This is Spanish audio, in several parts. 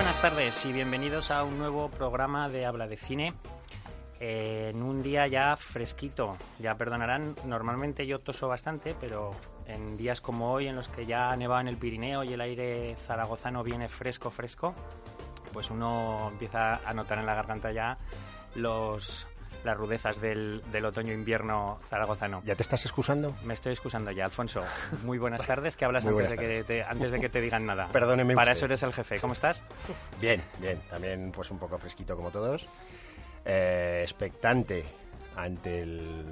Buenas tardes y bienvenidos a un nuevo programa de Habla de Cine. Eh, en un día ya fresquito, ya perdonarán, normalmente yo toso bastante, pero en días como hoy en los que ya ha en el Pirineo y el aire zaragozano viene fresco, fresco, pues uno empieza a notar en la garganta ya los, las rudezas del, del otoño-invierno zaragozano. ¿Ya te estás excusando? Me estoy excusando ya, Alfonso. Muy buenas tardes, que hablas antes de que, te, antes de que te digan nada. Perdóneme Para usted. eso eres el jefe. ¿Cómo estás? Bien, bien. También pues un poco fresquito como todos. Eh, expectante ante el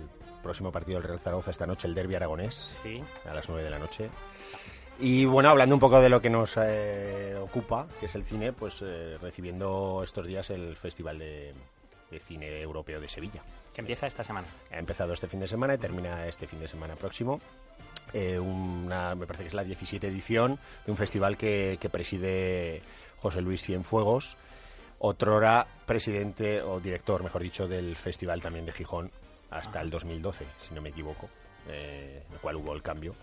próximo partido del Real Zaragoza esta noche, el derby aragonés, Sí. a las 9 de la noche. Y bueno, hablando un poco de lo que nos eh, ocupa, que es el cine, pues eh, recibiendo estos días el Festival de, de Cine Europeo de Sevilla. Que empieza esta semana. Ha empezado este fin de semana y termina este fin de semana próximo. Eh, una, me parece que es la 17 edición de un festival que, que preside José Luis Cienfuegos, otrora presidente o director, mejor dicho, del festival también de Gijón hasta el 2012, si no me equivoco, eh, en el cual hubo el cambio.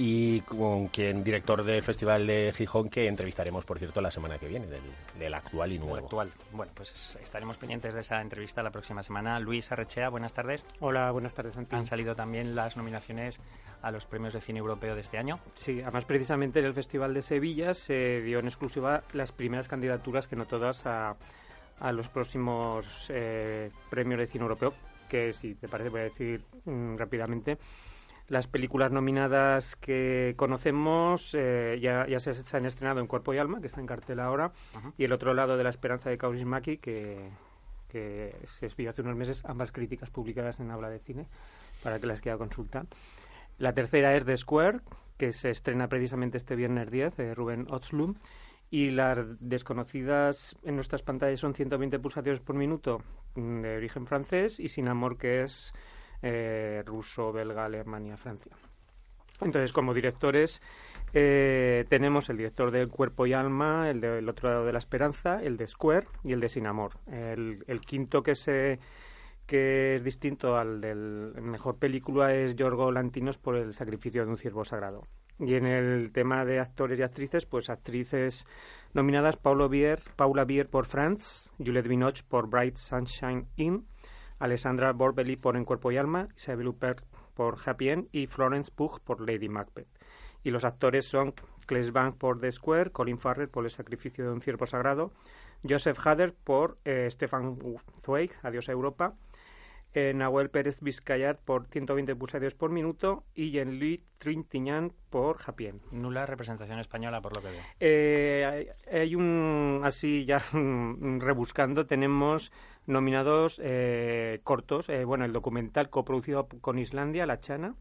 Y con quien director del Festival de Gijón, que entrevistaremos, por cierto, la semana que viene, del, del actual y el nuevo. actual. Bueno, pues estaremos pendientes de esa entrevista la próxima semana. Luis Arrechea, buenas tardes. Hola, buenas tardes, Santi. Han salido también las nominaciones a los premios de cine europeo de este año. Sí, además precisamente en el Festival de Sevilla se dio en exclusiva las primeras candidaturas, que no todas, a, a los próximos eh, premios de cine europeo, que si te parece voy a decir mm, rápidamente. Las películas nominadas que conocemos eh, ya, ya se, han estrenado en Cuerpo y Alma, que está en cartel ahora, Ajá. y El otro lado de la esperanza de Kaurismäki, que, que se expidió hace unos meses, ambas críticas publicadas en Habla de Cine, para que las quiera consultar. La tercera es The Square, que se estrena precisamente este viernes 10, de Rubén Otslum. Y las desconocidas en nuestras pantallas son 120 pulsaciones por minuto mm, de origen francés y Sin Amor, que es eh, ruso, belga, Alemania, Francia. Entonces, como directores, eh, tenemos el director de Cuerpo y Alma, el del otro lado de la Esperanza, el de Square y el de Sin Amor. El, el quinto que se que es distinto al del mejor película es Yorgo Lantinos por el sacrificio de un ciervo sagrado. Y en el tema de actores y actrices, pues actrices nominadas Paulo Bier, Paula Bier por France, Juliette Binoche por Bright Sunshine Inn, Alessandra Borbelli por En Cuerpo y Alma, Isabelle Huppert por Happy End y Florence Pugh por Lady Macbeth. Y los actores son Claes Bang por The Square, Colin Farrell por El sacrificio de un ciervo sagrado, Joseph Hader por eh, Stefan Zweig, Adiós a Europa, eh, Nahuel Pérez Vizcayar por 120 pulsaciones por minuto y Jean-Louis Trintignant por Happy End. Nula representación española, por lo que veo. Eh, hay, hay un, así ya mm, rebuscando, tenemos nominados eh, cortos, eh, bueno, el documental coproducido con Islandia, La Chana,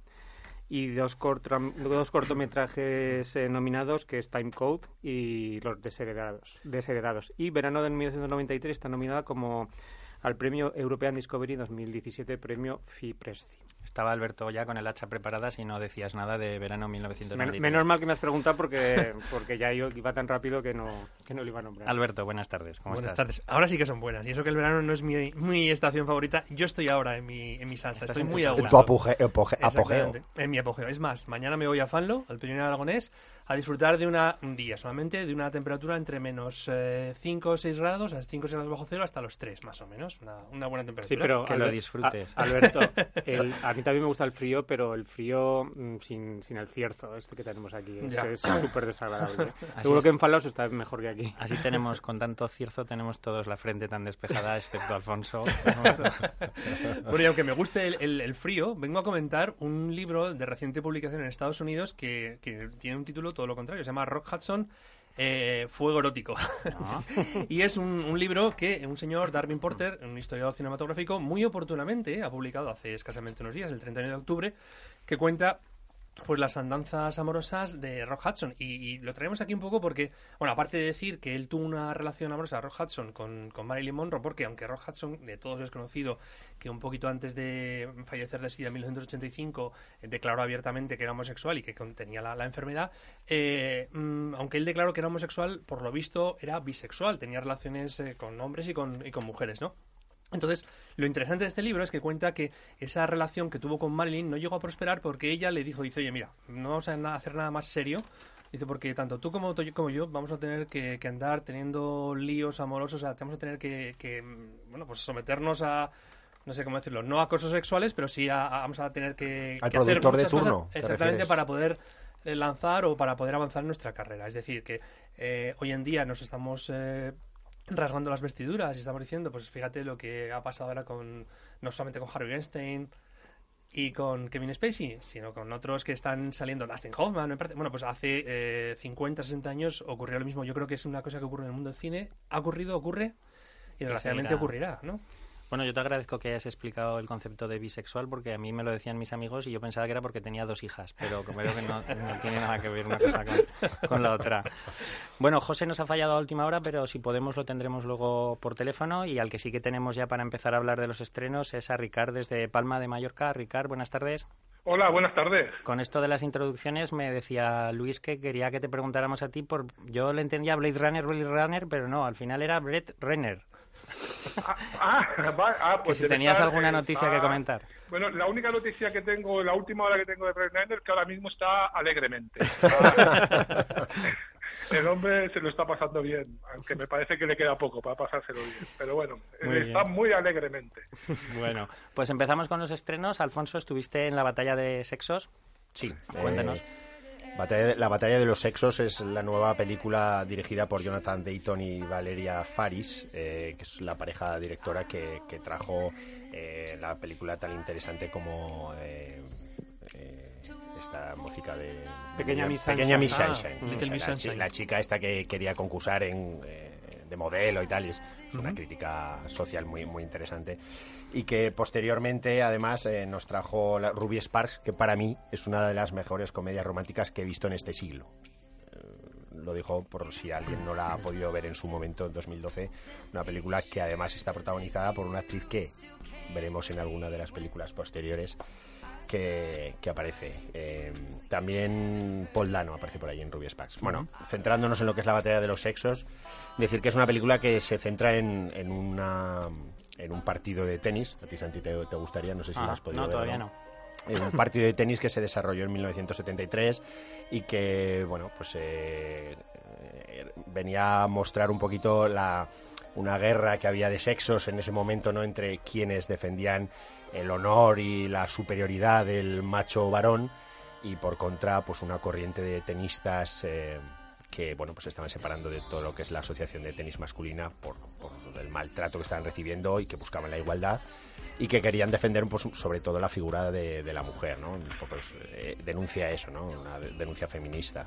y dos, cortra- dos cortometrajes eh, nominados, que es Time Code y Los Desheredados. Desheredados. Y Verano de 1993 está nominada como al Premio European Discovery 2017, Premio FIPRESCI. Estaba Alberto ya con el hacha preparada si no decías nada de verano Men- 1993. menos mal que me has preguntado porque, porque ya yo iba tan rápido que no, que no lo iba a nombrar. Alberto, buenas tardes. ¿Cómo Buenas estás? tardes. Ahora sí que son buenas. Y eso que el verano no es mi, mi estación favorita. Yo estoy ahora en mi, en mi salsa. Estás Estoy en tu muy a gusto. Tu apoge- apoge- apogeo. En mi apogeo. Es más, mañana me voy a Fanlo, al Pirineo Aragonés, a disfrutar de una, un día solamente, de una temperatura entre menos 5 o 6 grados, a 5 o 6 grados bajo cero, hasta los 3, más o menos. Una, una buena temperatura. Sí, pero Que lo disfrutes. a- Alberto, el- a mí también me gusta el frío, pero el frío mm, sin, sin el cierzo, este que tenemos aquí. Este Ya. es súper desagradable. Así Seguro es. que en Falos está mejor que aquí. Así tenemos, con tanto cierzo, tenemos todos la frente tan despejada, excepto Alfonso. Bueno, y aunque me guste el, el- el frío, vengo a comentar un libro de reciente publicación en Estados Unidos que, que tiene un título todo lo contrario. Se llama Rock Hudson, eh, Fuego Erótico. Ah, y es un, un libro que un señor, Darwin Porter, un historiador cinematográfico, muy oportunamente ha publicado hace escasamente unos días, el 31 de octubre, que cuenta pues las andanzas amorosas de Rock Hudson. Y, lo traemos aquí un poco porque, bueno, aparte de decir que él tuvo una relación amorosa, Rock Hudson, con, con Marilyn Monroe, porque aunque Rock Hudson, de todos es conocido que un poquito antes de fallecer de SIDA en 1985 eh, declaró abiertamente que era homosexual y que tenía la, la enfermedad, eh, mm, aunque él declaró que era homosexual, por lo visto era bisexual, tenía relaciones eh, con hombres y con, y con mujeres, ¿no? Entonces, lo interesante de este libro es que cuenta que esa relación que tuvo con Marilyn no llegó a prosperar porque ella le dijo, dice, oye, mira, no vamos a hacer nada más serio Dice, porque tanto tú como, como yo vamos a tener que, andar teniendo líos amorosos, o sea, vamos a tener que, que, bueno, pues someternos a, no sé cómo decirlo, no a acosos sexuales, pero sí a, vamos a tener que, Al productor de turno. exactamente para poder eh, lanzar o para poder avanzar en nuestra carrera. Es decir, que eh, hoy en día nos estamos eh, rasgando las vestiduras y estamos diciendo, pues fíjate lo que ha pasado ahora con, no solamente con Harvey Weinstein, y con Kevin Spacey, sino con otros que están saliendo, Dustin Hoffman, bueno, pues hace eh, 50, 60 años ocurrió lo mismo. Yo creo que es una cosa que ocurre en el mundo del cine, ha ocurrido, ocurre y desgraciadamente ocurrirá, ¿no? Bueno, yo te agradezco que hayas explicado el concepto de bisexual porque a mí me lo decían mis amigos y yo pensaba que era porque tenía dos hijas, pero como veo que no, tiene nada que ver una cosa con, la otra. Bueno, José nos ha fallado a última hora, pero si podemos lo tendremos luego por teléfono y al que sí que tenemos ya para empezar a hablar de los estrenos es a Ricard desde Palma de Mallorca. Ricard, buenas tardes. Hola, buenas tardes. Con esto de las introducciones me decía Luis que quería que te preguntáramos a ti por yo le entendía Blade Runner, Blade Runner, pero no, al final era Brett Renner. Ah, ah, ah, pues si tenías alguna noticia que comentar. Bueno, la única noticia que tengo, la última hora que tengo de Brett Renner, que ahora mismo está alegremente. el hombre se lo está pasando bien, aunque me parece que le queda poco para pasárselo bien. Pero bueno, está muy alegremente. bueno, pues empezamos con los estrenos. Alfonso, estuviste en la batalla de sexos. Sí, cuéntanos. Eh, la batalla de los sexos es la nueva película dirigida por Jonathan Dayton y Valeria Faris, eh, que es la pareja directora que, trajo eh, la película tan interesante como esta música de Pequeña Miss Pequeña Miss Sunshine. la, chica esta que quería concursar en, de modelo y tal, y es, una crítica social muy, muy interesante. Y que posteriormente, además, eh, nos trajo la Ruby Sparks, que para mí es una de las mejores comedias románticas que he visto en este siglo eh, lo dijo por si alguien no la ha podido ver en su momento en 2012, una película que además está protagonizada por una actriz que veremos en alguna de las películas posteriores que, aparece. Eh, también Paul Dano aparece por ahí en Ruby Sparks. Bueno, centrándonos en lo que es la batalla de los sexos, decir que es una película que se centra en, en una en un partido de tenis. A ti, Santi, te, gustaría, no sé si lo has podido no, Todavía no. En un partido de tenis que se desarrolló en 1973 y que, bueno, pues eh, venía a mostrar un poquito la, una guerra que había de sexos en ese momento, ¿no? Entre quienes defendían el honor y la superioridad del macho varón y por contra, pues una corriente de tenistas eh, que bueno pues estaban separando de todo lo que es la asociación de tenis masculina por, el maltrato que estaban recibiendo y que buscaban la igualdad y que querían defender pues, sobre todo la figura de, la mujer, ¿no? Pues, eh, denuncia eso, ¿no? Una denuncia feminista.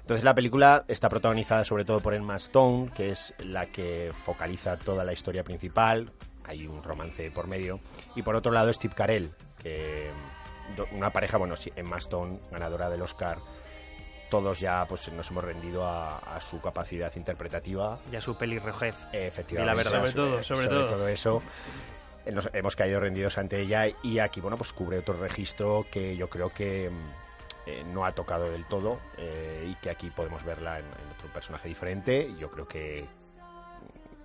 Entonces la película está protagonizada sobre todo por Emma Stone, que es la que focaliza toda la historia principal, hay un romance por medio, y por otro lado Steve Carell, que una pareja, bueno, Emma Stone, ganadora del Oscar todos ya pues nos hemos rendido a, su capacidad interpretativa. Y a su pelirrojez. efectivamente. la verdad. Sobre todo, sobre, todo. eso. Nos hemos caído rendidos ante ella y aquí, bueno, pues cubre otro registro que yo creo que eh, no ha tocado del todo eh, y que aquí podemos verla en, otro personaje diferente. Yo creo que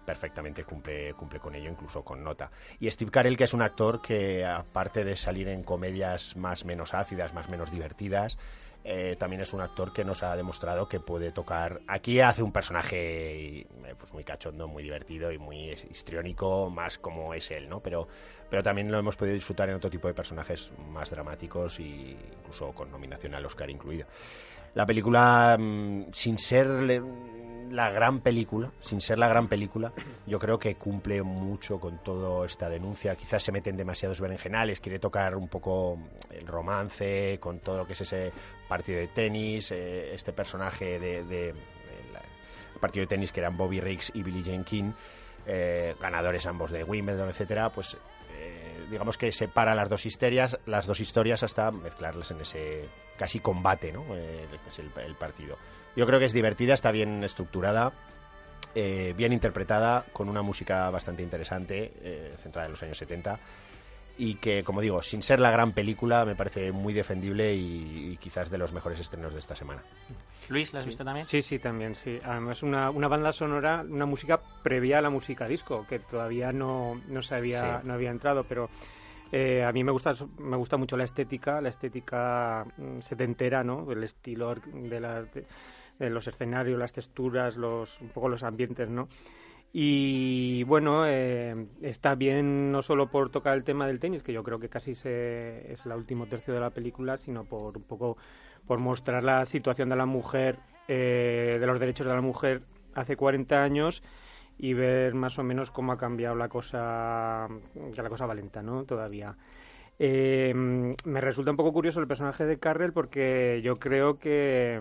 perfectamente cumple, cumple con ello, incluso con nota. Y Steve Carell, que es un actor que, aparte de salir en comedias más menos ácidas, más menos divertidas, eh, también es un actor que nos ha demostrado que puede tocar. Aquí hace un personaje eh, pues muy cachondo, muy divertido y muy histriónico, más como es él, ¿no? Pero, pero también lo hemos podido disfrutar en otro tipo de personajes más dramáticos e incluso con nominación al Oscar incluido. La película, mm, sin ser la gran película, sin ser la gran película, yo creo que cumple mucho con toda esta denuncia. Quizás se meten demasiados berenjenales, quiere tocar un poco el romance, con todo lo que es ese partido de tenis, eh, este personaje de, partido de tenis que eran Bobby Riggs y Billie Jean King, eh, ganadores ambos de Wimbledon, etcétera, pues eh, digamos que separa las dos historias, las dos historias hasta mezclarlas en ese casi combate, ¿no? es el partido. Yo creo que es divertida, está bien estructurada, eh, bien interpretada, con una música bastante interesante, eh, centrada en los años 70 y que, como digo, sin ser la gran película, me parece muy defendible y, quizás de los mejores estrenos de esta semana. Luis, ¿la has visto también? Sí, sí, también, sí. Además, una, una banda sonora, una música previa a la música disco, que todavía no, no, se había, no había entrado, pero eh, a mí me gusta, me gusta mucho la estética, la estética mm, setentera, ¿no? El estilo de las... eh, los escenarios, las texturas, los, un poco los ambientes, ¿no? Y bueno, eh, está bien no solo por tocar el tema del tenis, que yo creo que casi se, es el último tercio de la película, sino por un poco por mostrar la situación de la mujer, eh, de los derechos de la mujer hace 40 años y ver más o menos cómo ha cambiado la cosa, ya la cosa valenta, ¿no? Todavía. Eh, me resulta un poco curioso el personaje de Carrel porque yo creo que,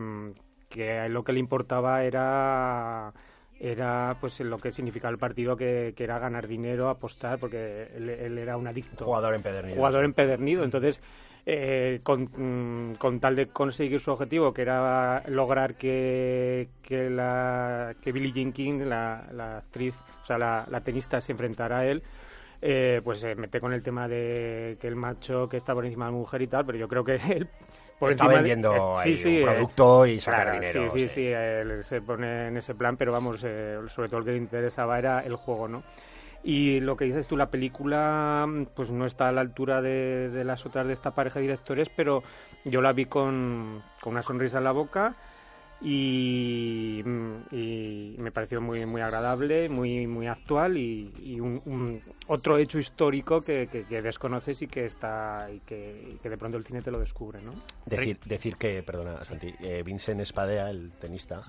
que lo que le importaba era era pues lo que significaba el partido que, era ganar dinero, apostar, porque él, era un adicto. Jugador empedernido. Jugador empedernido. Entonces, eh, con, con, tal de conseguir su objetivo, que era lograr que, que, la, que Billie Jean King, la, la actriz, o sea, la, la tenista, se enfrentara a él, eh, pues se mete con el tema de que el macho que está por encima de la mujer y tal, pero yo creo que él por está vendiendo ahí un eh, producto y sacar dinero. Sí, sí, sí, él se pone en ese plan, pero vamos, eh, sobre todo lo que le interesaba era el juego, ¿no? Y lo que dices tú, la película pues no está a la altura de, de las otras de esta pareja de directores, pero yo la vi con, con una sonrisa en la boca y, me pareció muy muy agradable, muy muy actual y, un, otro hecho histórico que, desconoces y que está y que, de pronto el cine te lo descubre, ¿no? Decir, decir que, perdona, Santi, eh, Vincent Spadea, el tenista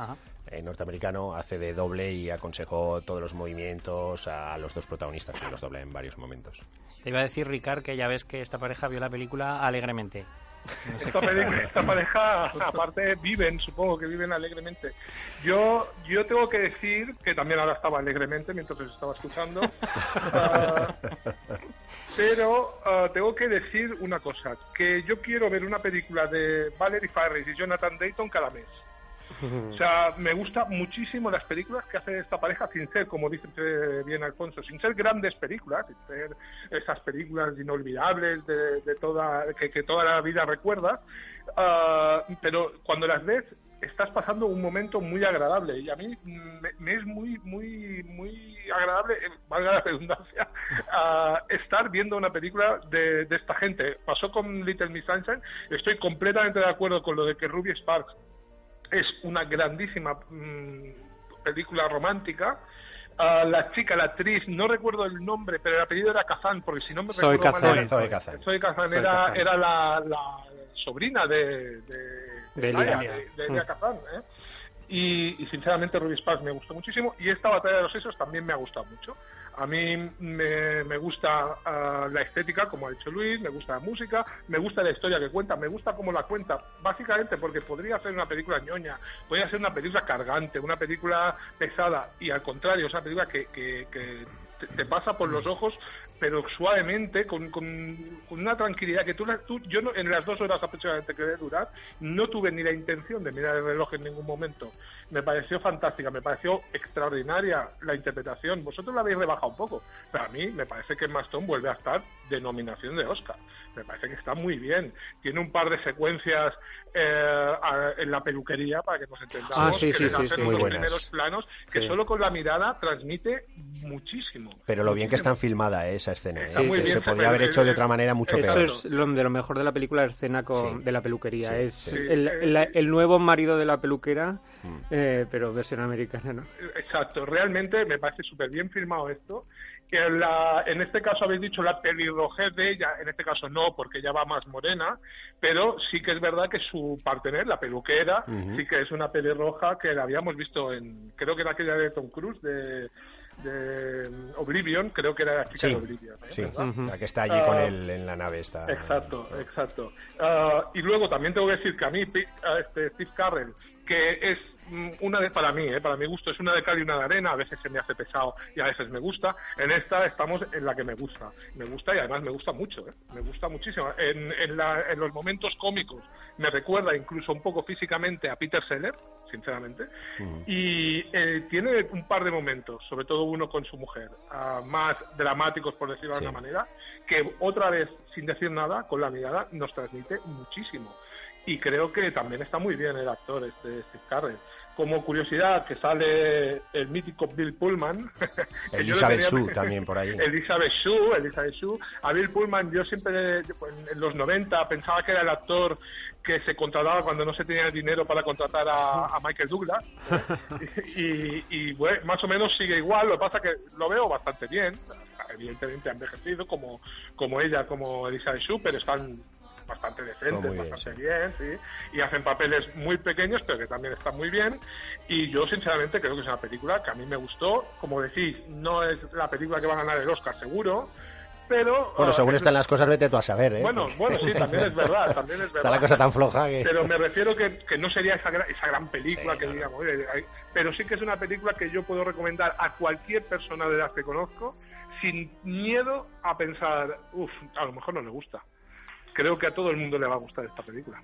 eh, norteamericano, hace de doble y aconsejó todos los movimientos a los dos protagonistas, que los doble en varios momentos. Te iba a decir, Ricard, que ya ves que esta pareja vio la película alegremente esta, pareja, aparte, viven, supongo que viven alegremente. Yo, yo tengo que decir que también ahora estaba alegremente mientras os estaba escuchando. Ah, pero ah, tengo que decir una cosa, que yo quiero ver una película de Valerie Farris y Jonathan Dayton cada mes. O sea, me gustan muchísimo las películas que hace esta pareja sin ser, como dice bien Alfonso, sin ser grandes películas, sin ser esas películas inolvidables de, toda que, toda la vida recuerda, ah, pero cuando las ves estás pasando un momento muy agradable. Y a mí me, es muy muy muy agradable eh, valga la redundancia estar viendo una película de, de, esta gente. Pasó con Little Miss Sunshine. Estoy completamente de acuerdo con lo de que Ruby Sparks es una grandísima mm, película romántica. la chica, la actriz, no recuerdo el nombre, pero el apellido era Kazan, porque si no me Soy recuerdo mal... Soy Kazan. Soy Kazan, era, era la, sobrina de, de, de, de, Kazan. ¿eh? Y, y, sinceramente Ruby Sparks me gustó muchísimo y esta batalla de los sesos también me ha gustado mucho. A mí me, gusta ah, la estética, como ha dicho Luis, me gusta la música, me gusta la historia que cuenta, me gusta cómo la cuenta, básicamente porque podría ser una película ñoña, podría ser una película cargante, una película pesada, y al contrario, es una película que, que, que te pasa por los ojos pero suavemente, con, con, una tranquilidad que tú, tú yo no, en las dos horas aproximadamente que debe durar, no tuve ni la intención de mirar el reloj en ningún momento. Me pareció fantástica, me pareció extraordinaria la interpretación. Vosotros la habéis rebajado un poco, pero a mí me parece que Maston vuelve a estar de nominación de Oscar. Me parece que está muy bien. Tiene un par de secuencias eh, en la peluquería para que nos entendamos. Ah, sí, sí, sí, muy primeros planos que solo con la mirada transmite muchísimo. Pero lo bien que están filmada esa escena. ¿eh? se podría haber hecho de otra manera mucho peor. Eso es lo, de lo mejor de la película, la escena con, de la peluquería. es el, nuevo marido de la peluquera, mm. eh, pero versión americana, ¿no? Exacto. Realmente me parece súper bien filmado esto que la, en este caso habéis dicho la pelirrojez de ella, en este caso no, porque ella va más morena, pero sí que es verdad que su partener, la peluquera, sí que es una pelirroja que la habíamos visto en, creo que era aquella de Tom Cruise, de, de Oblivion, creo que era la chica de Oblivion. ¿eh? Sí, la que está allí con ah, él en la nave. Está, exacto, exacto. Ah, y luego también tengo que decir que a mí, este, Steve Carrell, que es una de para mí, ¿eh? para mi gusto, es una de cal y una de arena, a veces se me hace pesado y a veces me gusta. En esta estamos en la que me gusta. Me gusta y además me gusta mucho, ¿eh? me gusta muchísimo. En, en, los momentos cómicos me recuerda incluso un poco físicamente a Peter Seller, sinceramente. Y eh, tiene un par de momentos, sobre todo uno con su mujer, ah, más dramáticos, por decirlo de alguna manera, que otra vez, sin decir nada, con la mirada, nos transmite muchísimo y creo que también está muy bien el actor este Steve Carell como curiosidad que sale el mítico Bill Pullman. Elizabeth Shue también por ahí. Elizabeth Shue, Elizabeth Shue. A Bill Pullman yo siempre en los 90 pensaba que era el actor que se contrataba cuando no se tenía el dinero para contratar a, a Michael Douglas. y, y, bueno, más o menos sigue igual, lo que pasa que lo veo bastante bien. Evidentemente ha envejecido como, como ella, como Elizabeth Shue, pero están bastante decentes, Oh, bien, bastante bien, sí. Y hacen papeles muy pequeños, pero que también están muy bien. Y yo, sinceramente, creo que es una película que a mí me gustó. Como decís, no es la película que va a ganar el Oscar, seguro. Pero. Bueno, ah, según es- están las cosas, vete tú a saber, ¿eh? Bueno, bueno, sí, también es verdad, también es verdad. Está la cosa tan floja que... Pero me refiero que, que no sería esa, gra- esa gran película Sí, que digamos, oye, hay- pero sí que es una película que yo puedo recomendar a cualquier persona de las que conozco sin miedo a pensar, uff, a lo mejor no le gusta. Creo que a todo el mundo le va a gustar esta película.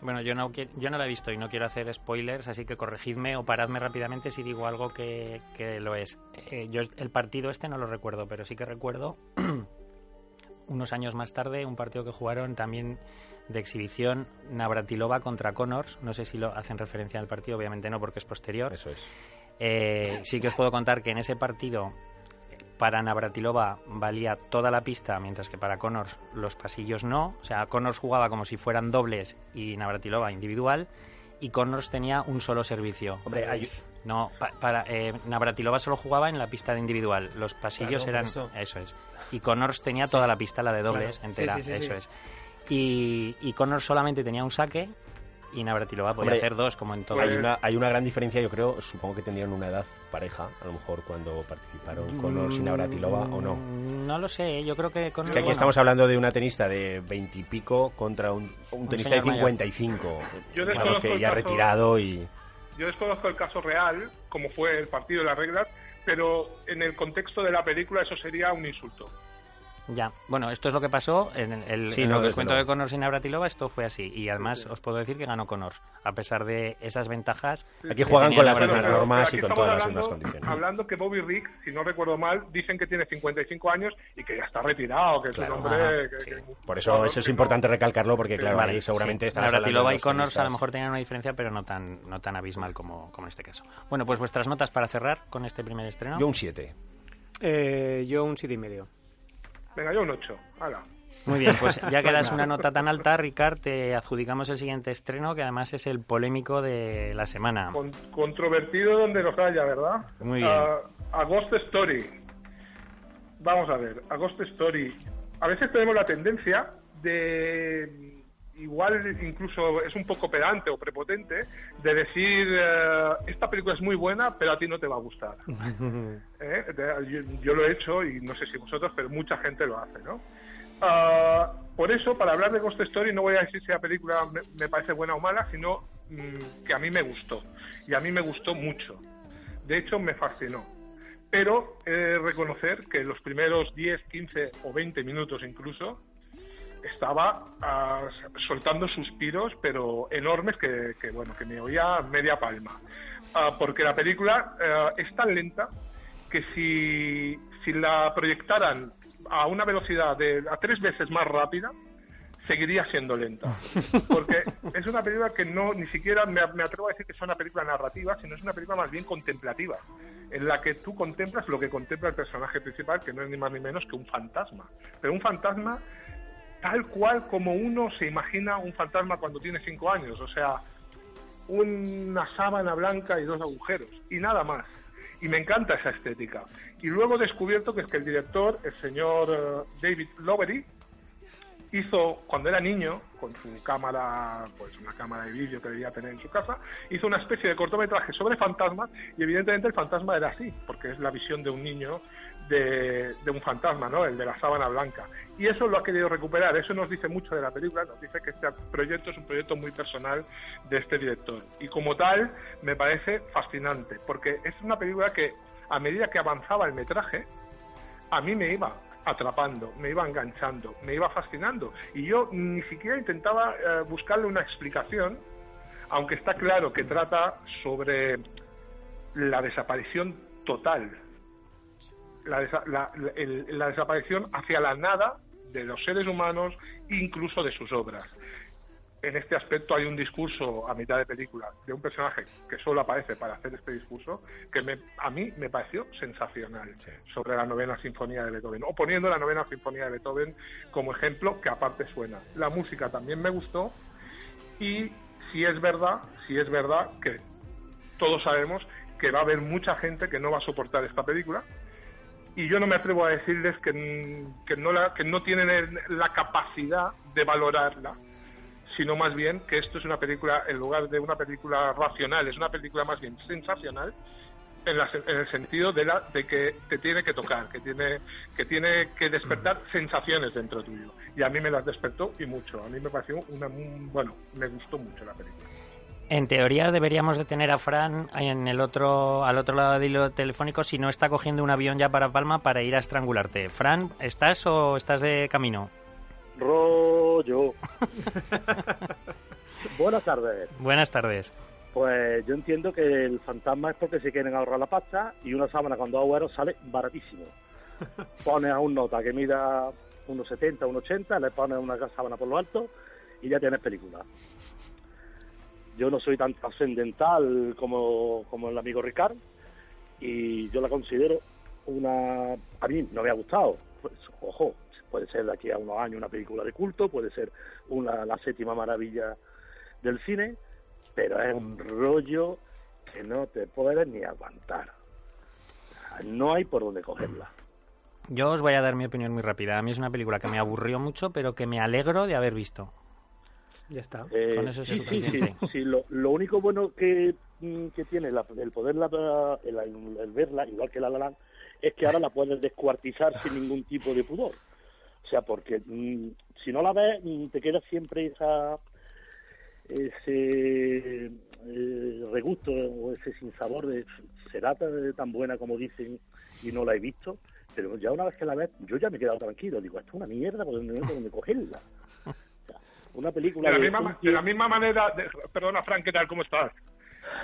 Bueno, yo no, yo no la he visto y no quiero hacer spoilers, así que corregidme o paradme rápidamente si digo algo que, que lo es. Eh, yo el partido este no lo recuerdo, pero sí que recuerdo unos años más tarde un partido que jugaron también de exhibición Navratilova contra Connors. No sé si lo hacen referencia al partido, obviamente no, porque es posterior. Eso es. Eh, sí que os puedo contar que en ese partido para Navratilova valía toda la pista, mientras que para Connors los pasillos no. O sea, Connors jugaba como si fueran dobles y Navratilova individual. Y Connors tenía un solo servicio. Hombre, hay- No, pa- para eh, Navratilova solo jugaba en la pista de individual. Los pasillos Claro, eran eso. es. Y Connors tenía toda la pista, la de dobles, Claro. entera. Sí, sí, sí, eso es. Y, y Connors solamente tenía un saque y Navratilova podía Hombre, hacer dos, como en todo. Hay una, hay una gran diferencia, yo creo, supongo que tendrían una edad pareja, a lo mejor cuando participaron con sin Navratilova o no. Mm, No lo sé, yo creo que Connors... Que aquí bueno, estamos hablando de una tenista de veintipico contra un, un tenista de señor mayor. 55. Yo Digamos desconozco que ya caso- retirado y... Yo desconozco el caso real, como fue el partido de las reglas, pero en el contexto de la película eso sería un insulto. Ya, bueno, esto es lo que pasó en el, el- Sí, en no, lo que os desde cuento luego. de Connors y Navratilova, esto fue así. Y además Sí, sí. os puedo decir que ganó Connors, a pesar de esas ventajas. Aquí juegan con las mismas pero normas aquí y con todas las hablando- mismas condiciones. Hablando que Bobby Riggs, si no recuerdo mal, dicen que tiene 55 años y que ya está retirado, que Claro, es un hombre... ajá, que- sí. que- Por eso claro, eso es importante recalcarlo porque, claro, Vale, ahí seguramente de Navratilova y Connors a lo mejor tenían una diferencia, pero no tan, no tan abismal como, como en este caso. Bueno, pues vuestras notas para cerrar con este primer estreno. Yo un 7. Eh, yo un siete y medio. Venga, yo un 8. Hala. Muy bien, pues ya que das una nota tan alta, Ricard, te adjudicamos el siguiente estreno, que además es el polémico de la semana. Con- controvertido donde los haya, ¿verdad? Muy bien. A Ghost Story. Vamos a ver, a Ghost Story. A veces tenemos la tendencia de, igual incluso es un poco pedante o prepotente, de decir, eh, esta película es muy buena, pero a ti no te va a gustar. ¿Eh? Yo, yo lo he hecho y no sé si vosotros, pero mucha gente lo hace, ¿no? Ah, por eso, para hablar de Ghost Story, no voy a decir si la película me, me parece buena o mala, sino mm, que a mí me gustó. Y a mí me gustó mucho. De hecho, me fascinó. Pero he de reconocer que los primeros 10, 15 o 20 minutos incluso estaba ah, soltando suspiros, pero enormes, que, bueno, que me oía media palma. Ah, porque la película eh, es tan lenta que si, si la proyectaran a una velocidad de a tres veces más rápida, seguiría siendo lenta. Porque es una película que no, ni siquiera me, me atrevo a decir que es una película narrativa, sino es una película más bien contemplativa, en la que tú contemplas lo que contempla el personaje principal, que no es ni más ni menos que un fantasma. Pero un fantasma tal cual como uno se imagina un fantasma cuando tiene cinco años, o sea, una sábana blanca y dos agujeros, y nada más. Y me encanta esa estética. Y luego he descubierto que es que el director, el señor eh, David Lowery, hizo, cuando era niño, con su cámara, pues una cámara de vídeo que debía tener en su casa, hizo una especie de cortometraje sobre fantasmas y evidentemente el fantasma era así, porque es la visión de un niño de, de un fantasma, ¿no? El de la sábana blanca. Y eso lo ha querido recuperar, eso nos dice mucho de la película, nos dice que este proyecto es un proyecto muy personal de este director. Y como tal, me parece fascinante, porque es una película que a medida que avanzaba el metraje, a mí me iba atrapando, me iba enganchando, me iba fascinando. Y yo ni siquiera intentaba eh, buscarle una explicación, aunque está claro que trata sobre la desaparición total, la, desa- la- el- la desaparición hacia la nada de los seres humanos, incluso de sus obras. en este aspecto hay un discurso a mitad de película de un personaje que solo aparece para hacer este discurso que me, a mí me pareció sensacional sobre la novena sinfonía de Beethoven o poniendo la novena sinfonía de Beethoven como ejemplo que aparte suena la música también me gustó y si es verdad si es verdad que todos sabemos que va a haber mucha gente que no va a soportar esta película y yo no me atrevo a decirles que, que no la, que no tienen la capacidad de valorarla sino más bien que esto es una película, en lugar de una película racional, es una película más bien sensacional en, en el sentido de, la, de que te tiene que tocar, que tiene que, tiene que despertar sensaciones dentro tuyo. Y a mí me las despertó y mucho. A mí me pareció una... Bueno, me gustó mucho la película. En teoría deberíamos de tener a Fran en el otro, al otro lado del hilo telefónico si no está cogiendo un avión ya para Palma para ir a estrangularte. Fran, ¿estás o estás de camino? Rollo. Buenas tardes. Buenas tardes. Pues yo entiendo que el fantasma es porque se quieren ahorrar la pasta y una sábana con dos agujeros sale baratísimo. Pones a un nota que mida unos 70, unos 80, le pones una sábana por lo alto y ya tienes película. Yo no soy tan trascendental como, como el amigo Ricard y yo la considero una... A mí no me ha gustado. Pues, ojo, Puede ser de aquí a unos años una película de culto, puede ser una, la séptima maravilla del cine, pero es un rollo que no te puedes ni aguantar. No hay por dónde cogerla. Yo os voy a dar mi opinión muy rápida. A mí es una película que me aburrió mucho, pero que me alegro de haber visto. Ya está. Eh, Con eso es sí, sí, sí, lo, lo, único bueno que, mm, que tiene el poderla, el, el, verla, igual que la La es que ahora la puedes descuartizar sin ningún tipo de pudor. O sea, porque mm, si no la ves, mm, te queda siempre esa ese eh, regusto o ese sinsabor de será tan buena como dicen y no la he visto pero ya una vez que la ves yo ya me he quedado tranquilo. Digo esto es una mierda porque no tengo dónde cogerla una película de la, misma, de la misma manera perdona Frank ¿qué tal? ¿cómo estás?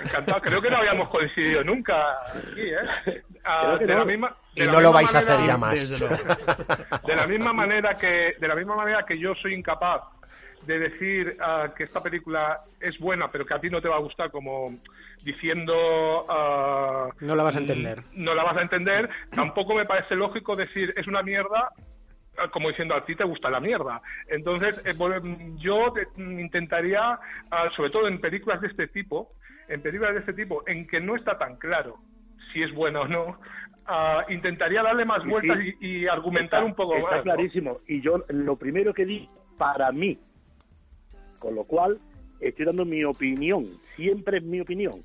Encantado. Creo que no habíamos coincidido nunca aquí, ¿eh? Ah, de la misma, y no lo vais a hacer ya más. De la misma manera que de la misma manera que yo soy incapaz de decir uh, que esta película es buena, pero que a ti no te va a gustar, como diciendo. Uh, no la vas a entender. No la vas a entender. Tampoco me parece lógico decir es una mierda, como diciendo a ti te gusta la mierda. Entonces, eh, yo intentaría, sobre todo en películas de este tipo, en películas de este tipo, en que no está tan claro si es buena o no, intentaría darle más vueltas y, argumentar un poco más. Está clarísimo. Y yo lo primero que di, para mí, con lo cual estoy dando mi opinión, siempre es mi opinión.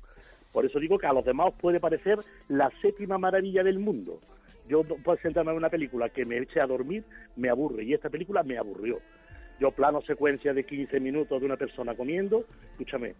Por eso digo que a los demás puede parecer la séptima maravilla del mundo. Yo puedo sentarme en una película que me eche a dormir, me aburre, y esta película me aburrió. Yo plano secuencia de 15 minutos de una persona comiendo, escúchame.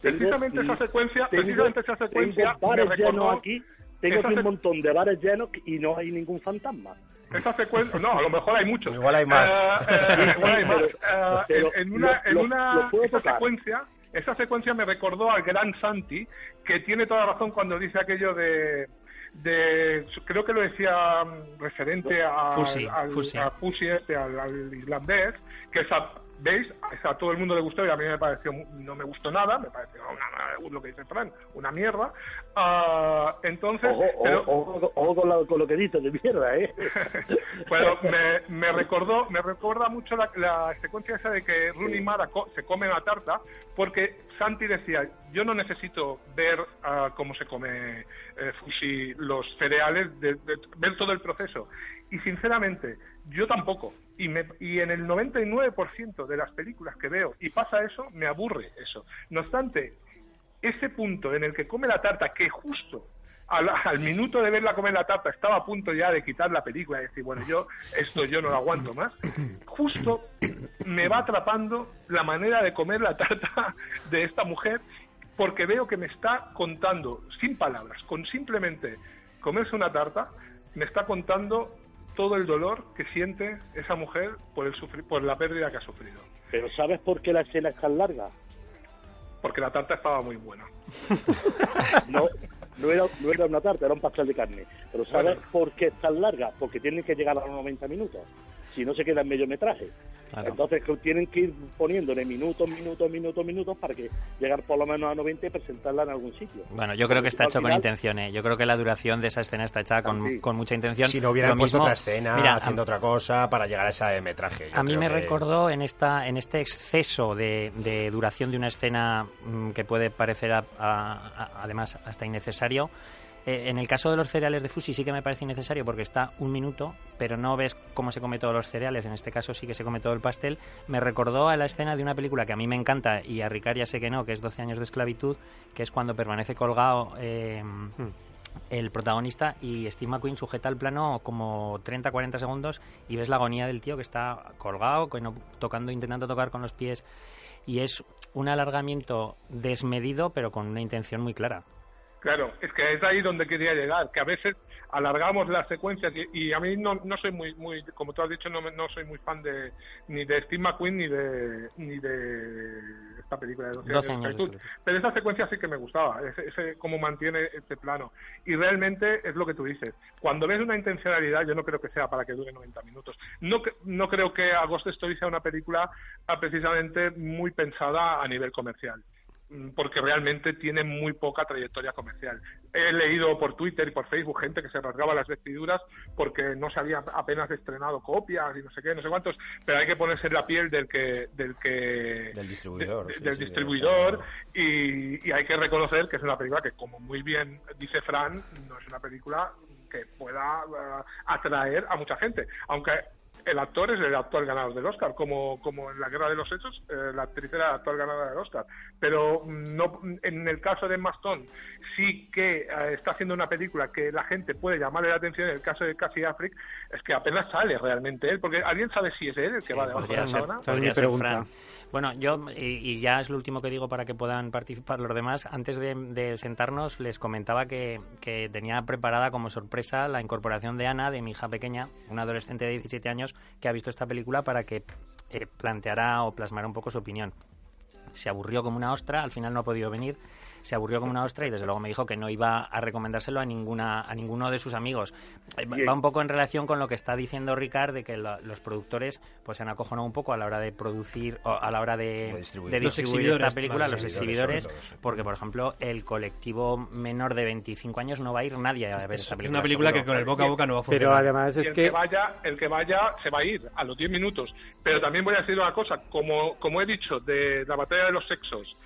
precisamente esa secuencia, precisamente esa secuencia me aquí tengo aquí un montón de bares llenos y no hay ningún fantasma. Esa secuencia, no, a lo mejor hay muchos. Igual hay más. Eh, eh, igual hay más. Eh, en una, en una esa secuencia, esa secuencia me recordó al gran Santi, que tiene toda razón cuando dice aquello de, de creo que lo decía mm, referente a, Fusi, al, Fusi. a Fusi este, al, al, islandés, que esa ¿Veis? A todo el mundo le gustó y a mí me pareció, no me gustó nada, me pareció una, lo que dice Fran, una mierda. Uh, entonces. Ojo, pero, ojo, ojo con, lo, con, lo, que dices de mierda, ¿eh? bueno, me, me, recordó, me recuerda mucho la, la, secuencia esa de que Rooney Mara co se come la tarta, porque Santi decía: Yo no necesito ver uh, cómo se come eh, Fushi los cereales, de, de, ver todo el proceso. Y sinceramente, yo tampoco. Y, me, y en el 99% de las películas que veo y pasa eso, me aburre eso. No obstante, ese punto en el que come la tarta, que justo al, al, minuto de verla comer la tarta estaba a punto ya de quitar la película y decir, bueno, yo esto yo no lo aguanto más, justo me va atrapando la manera de comer la tarta de esta mujer porque veo que me está contando, sin palabras, con simplemente comerse una tarta, me está contando todo el dolor que siente esa mujer por, el por la pérdida que ha sufrido. ¿Pero sabes por qué la escena es tan larga? Porque la tarta estaba muy buena. no, no era, no era una tarta, era un pastel de carne. Pero ¿sabes bueno. por qué es tan larga? Porque tienen que llegar a los 90 minutos. Si no se queda en medio metraje. Claro. Entonces tienen que ir poniéndole minutos, minutos, minutos, minutos para que llegar por lo menos a 90 y presentarla en algún sitio. Bueno, yo creo que está hecho con final- intención, ¿eh? Yo creo que la duración de esa escena está hecha con, Sí. con mucha intención. Si no hubieran Lo puesto mismo- otra escena, Mira, haciendo a- otra cosa para llegar a ese metraje. A mí me que- recordó en esta en este exceso de, de duración de una escena mm, que puede parecer a- a- a- además hasta innecesario. Eh, en el caso de los cereales de Fusi sí que me parece innecesario porque está un minuto, pero no ves cómo se come todos los cereales. En este caso sí que se come todo el pastel. Me recordó a la escena de una película que a mí me encanta y a Ricard ya sé que no, que es 12 años de esclavitud, que es cuando permanece colgado. eh, el protagonista y Steve McQueen sujeta el plano como 30-40 segundos y ves la agonía del tío que está colgado, tocando, intentando tocar con los pies y es un alargamiento desmedido pero con una intención muy clara. Claro, es que es ahí donde quería llegar, que a veces alargamos las secuencias y, y a mí no, no soy muy, muy, como tú has dicho, no, no soy muy fan de ni de Steve McQueen ni de ni de esta película de 12 12 años de años de esclavitud. Pero esa secuencia sí que me gustaba, ese, ese cómo mantiene este plano. Y realmente es lo que tú dices. Cuando ves una intencionalidad, yo no creo que sea para que dure 90 minutos. No, no creo que Agosto Story sea una película precisamente muy pensada a nivel comercial porque realmente tiene muy poca trayectoria comercial. He leído por Twitter y por Facebook gente que se rasgaba las vestiduras porque no se había apenas estrenado copias y no sé qué, no sé cuántos, pero hay que ponerse en la piel del que del que Del distribuidor, de- sí, del sí, distribuidor y, y hay que reconocer que es una película que como muy bien dice Fran, no es una película que pueda eh, atraer a mucha gente, aunque el actor es el actor ganador del Oscar, como, como en la Guerra de los Hechos, eh, la actriz era la actor ganadora del Oscar. Pero mm, no, en el caso de Emma Stone, sí que eh, está haciendo una película que la gente puede llamarle la atención. En el caso de Cassie Affleck, es que apenas sale realmente él, porque alguien sabe si es él el que va debajo de la ser, sábana. Bueno, yo, y, y ya es lo último que digo para que puedan participar los demás, antes de, de sentarnos les comentaba que, que tenía preparada como sorpresa la incorporación de Ana, de mi hija pequeña, una adolescente de 17 años, que ha visto esta película para que eh, planteara o plasmara un poco su opinión. Se aburrió como una ostra, al final no ha podido venir, se aburrió como una ostra y desde luego me dijo que no iba a recomendárselo a ninguna a ninguno de sus amigos. Eh, Va un poco en relación con lo que está diciendo Ricard de que lo- los productores pues se han acojonado un poco a la hora de producir o a la hora de, De distribuir. de distribuir esta película, más los exhibidores, todo, sí. porque por ejemplo el colectivo menor de 25 años no va a ir nadie a ver Es esta es película. una película que seguro. con el boca a boca no va a funcionar. Pero además es el que... que vaya, el que vaya se va a ir a los 10 minutos. Pero también voy a decir una cosa, como, como he dicho, de la batalla de los sexos,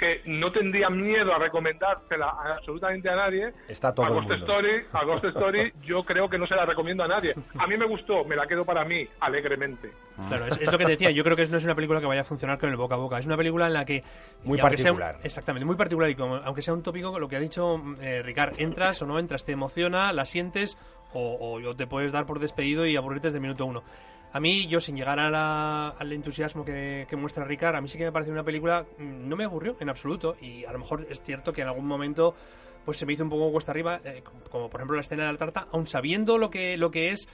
que no tendría miedo a recomendársela a absolutamente a nadie. Está todo el Ghost mundo. Story, a Ghost Story, yo creo que no se la recomiendo a nadie. A mí me gustó, me la quedo para mí, alegremente. Claro, es, es lo que te decía. Yo creo que no es una película que vaya a funcionar con el boca a boca. Es una película en la que. Muy sea particular. exactamente, muy particular. Y como, aunque sea un tópico, lo que ha dicho eh, Ricard, entras o no entras, te emociona, la sientes o, o te puedes dar por despedido y aburrirte desde el minuto uno. A mí, yo sin llegar al entusiasmo que, que muestra Ricard, a mí sí que me parece una película. mm, No me aburrió en absoluto. Y a lo mejor es cierto que en algún momento. Pues se me hizo un poco cuesta arriba, eh, como, por ejemplo la escena de la tarta, aun sabiendo lo que, lo que es,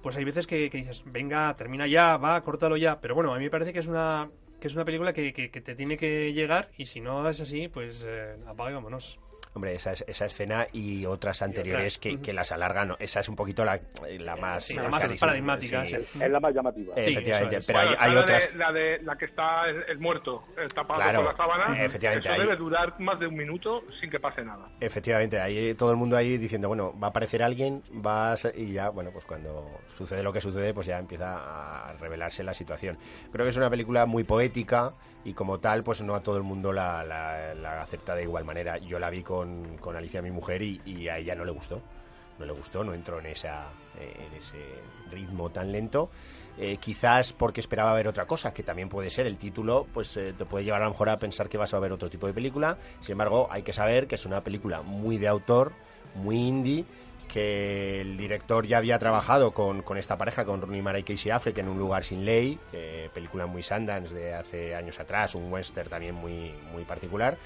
pues hay veces que, dices, venga, termina ya, va, córtalo ya. Pero bueno, a mí me parece que es una, que es una película que, te tiene que llegar y si no es así, pues eh, apaga y vámonos. Hombre, esa, es- esa escena y otras anteriores que, que las alargan, ¿no? esa es un poquito la, la más... Sí, la la más paradigmática, sí. Es la más llamativa. Eh, Sí, efectivamente, es. pero Bueno, hay, hay la otras... De, la, de, la que está el, el muerto eh, tapado Claro, por la sábana, efectivamente, eso ahí- debe durar más de un minuto sin que pase nada. Efectivamente, hay todo el mundo ahí diciendo, bueno, va a aparecer alguien, va a y ya, bueno, pues cuando sucede lo que sucede, pues ya empieza a revelarse la situación. Creo que es una película muy poética y como tal, pues no a todo el mundo la, acepta de igual manera. Yo la vi con, con Alicia, mi mujer, y, y a ella no le gustó. No le gustó, no entró en, esa, eh, en ese ritmo tan lento. Eh, quizás porque esperaba ver otra cosa, que también puede ser. El título pues eh, te puede llevar a lo mejor a pensar que vas a ver otro tipo de película. Sin embargo, hay que saber que es una película muy de autor, muy indie, que el director ya había trabajado con, con esta pareja, con Rooney Mara y Casey Affleck en Un lugar sin ley, eh, película muy Sundance de hace años atrás, un western también muy, muy particular.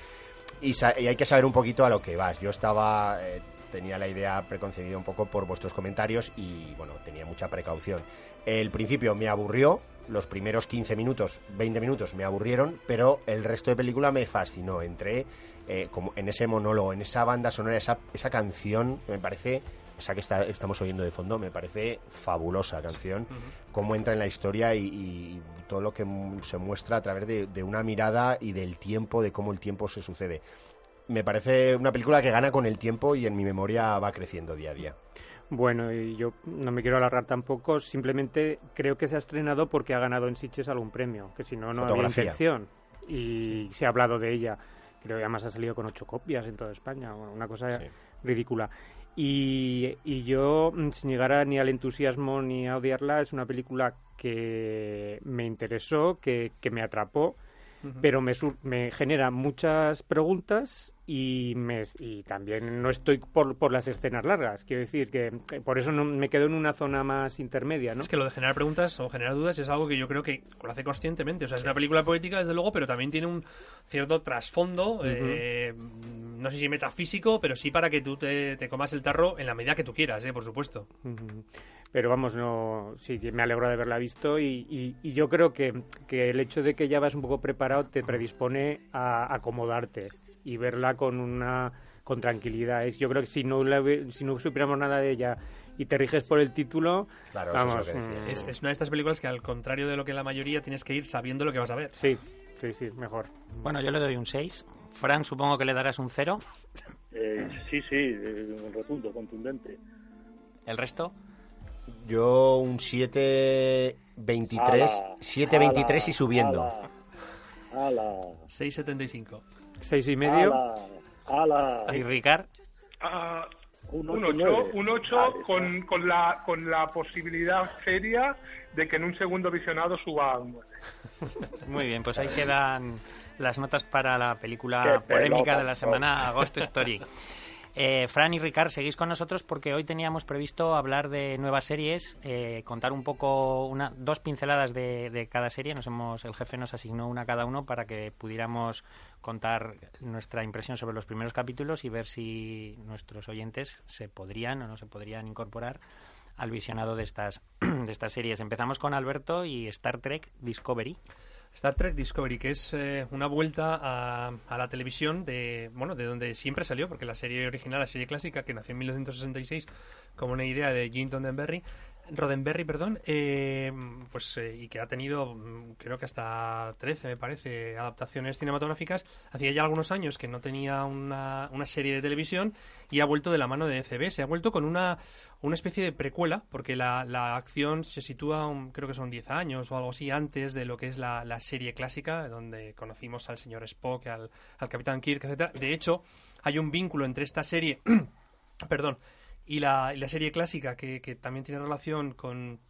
Y, y hay que saber un poquito a lo que vas. Yo estaba, eh, tenía la idea preconcebida un poco por vuestros comentarios y bueno, tenía mucha precaución. El principio me aburrió, los primeros 15 minutos, 20 minutos me aburrieron, pero el resto de película me fascinó. Entré eh, como en ese monólogo, en esa banda sonora, esa, esa canción que me parece esa que está, estamos oyendo de fondo, me parece fabulosa canción, cómo entra en la historia y, y todo lo que se muestra a través de, de una mirada y del tiempo, de cómo el tiempo se sucede. Me parece una película que gana con el tiempo y en mi memoria va creciendo día a día. Bueno, y yo no me quiero alargar tampoco, simplemente creo que se ha estrenado porque ha ganado en Sitges algún premio, que si no, no había Fotografía. intención. Y se ha hablado de ella. Creo que además ha salido con ocho copias en toda España, una cosa Sí. ridícula. Y, y yo, mm, sin llegar a- ni al entusiasmo ni a odiarla, es una película que me interesó, que, que me atrapó, pero me, sur- me genera muchas preguntas y, me, y también no estoy por, por las escenas largas. Quiero decir que eh, por eso no, me quedo en una zona más intermedia, ¿no? Es que lo de generar preguntas o generar dudas es algo que yo creo que lo hace conscientemente. O sea, es una película poética, desde luego, pero también tiene un cierto trasfondo, eh, no sé si metafísico, pero sí para que tú te, te comas el tarro en la medida que tú quieras, eh, por supuesto. Ujú. Pero vamos, no, sí, que me alegro de haberla visto y, y- y yo creo que, que el hecho de que ya vas un poco preparado te predispone a acomodarte y verla con una con tranquilidad. Es, yo creo que si no, la si no supiéramos nada de ella y te riges por el título, Claro, eso es lo vamos, que decía. mm, Es, es una de estas películas que, al contrario de lo que la mayoría, tienes que ir sabiendo lo que vas a ver. sí, sí, sí, mejor. Bueno, yo le doy un 6. Fran, supongo que le darás un 0. Eh, sí, sí, eh, un rotundo, contundente. ¿El resto? Yo un 7-23, Ala, 7-23 y subiendo. Ala, ala, 6.75. Seis y medio. ala. ¿Y Ricard? Ah, Un un ocho, 8, nueve. un ocho Vale, con, con, la, con la posibilidad seria de que en un segundo visionado suba a un 9. Muy bien, pues ahí quedan las notas para la película polémica de la semana Agosto Story. Eh, Fran y Ricard, seguís con nosotros porque hoy teníamos previsto hablar de nuevas series, eh, contar un poco, una, dos pinceladas de, de cada serie. Nos hemos, el jefe nos asignó una cada uno para que pudiéramos contar nuestra impresión sobre los primeros capítulos y ver si nuestros oyentes se podrían o no se podrían incorporar al visionado de estas, de estas series. Empezamos con Alberto y Star Trek Discovery. Star Trek Discovery, que es eh, una vuelta a, a la televisión de, bueno, de donde siempre salió, porque la serie original, la serie clásica, que nació en 1966 como una idea de Gene Roddenberry, Roddenberry, perdón, eh, pues eh, y que ha tenido, mm, creo que hasta 13, me parece, adaptaciones cinematográficas. Hacía ya algunos años que no tenía una, una serie de televisión y ha vuelto de la mano de ECB. Se ha vuelto con una, una especie de precuela, porque la, la acción se sitúa, un- creo que son 10 años o algo así, antes de lo que es la, la serie clásica, donde conocimos al señor Spock, al, al Capitán Kirk, etcétera. De hecho, hay un vínculo entre esta serie, perdón, y la, serie clásica que, que también tiene relación con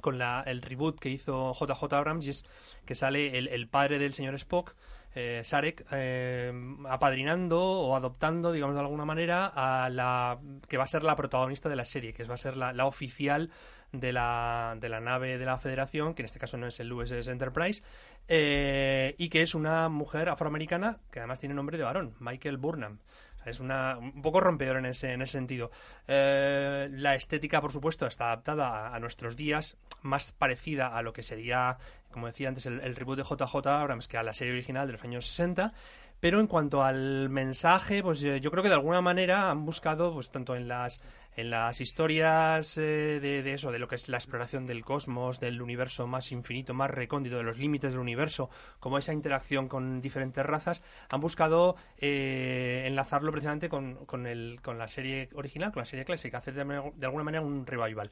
con la, el reboot que hizo JJ Abrams y es que sale el, el padre del señor Spock, eh, Sarek, eh, apadrinando o adoptando, digamos de alguna manera, a la que va a ser la protagonista de la serie, que va a ser la, la oficial de la, de la nave de la Federación, que en este caso no es el USS Enterprise, eh, y que es una mujer afroamericana que además tiene nombre de varón, Michael Burnham. Es una, un poco rompedor en ese, en ese sentido. Eh, la estética, por supuesto, está adaptada a, a nuestros días, más parecida a lo que sería, como decía antes, el, el reboot de JJ Abrams que a la serie original de los años 60. Pero en cuanto al mensaje, pues eh, yo creo que de alguna manera han buscado, pues tanto en las en las historias eh, de, de eso, de lo que es la exploración del cosmos, del universo más infinito, más recóndito, de los límites del universo, como esa interacción con diferentes razas, han buscado eh, enlazarlo precisamente con, con, el, con la serie original, con la serie clásica, hacer de, de alguna manera un revival.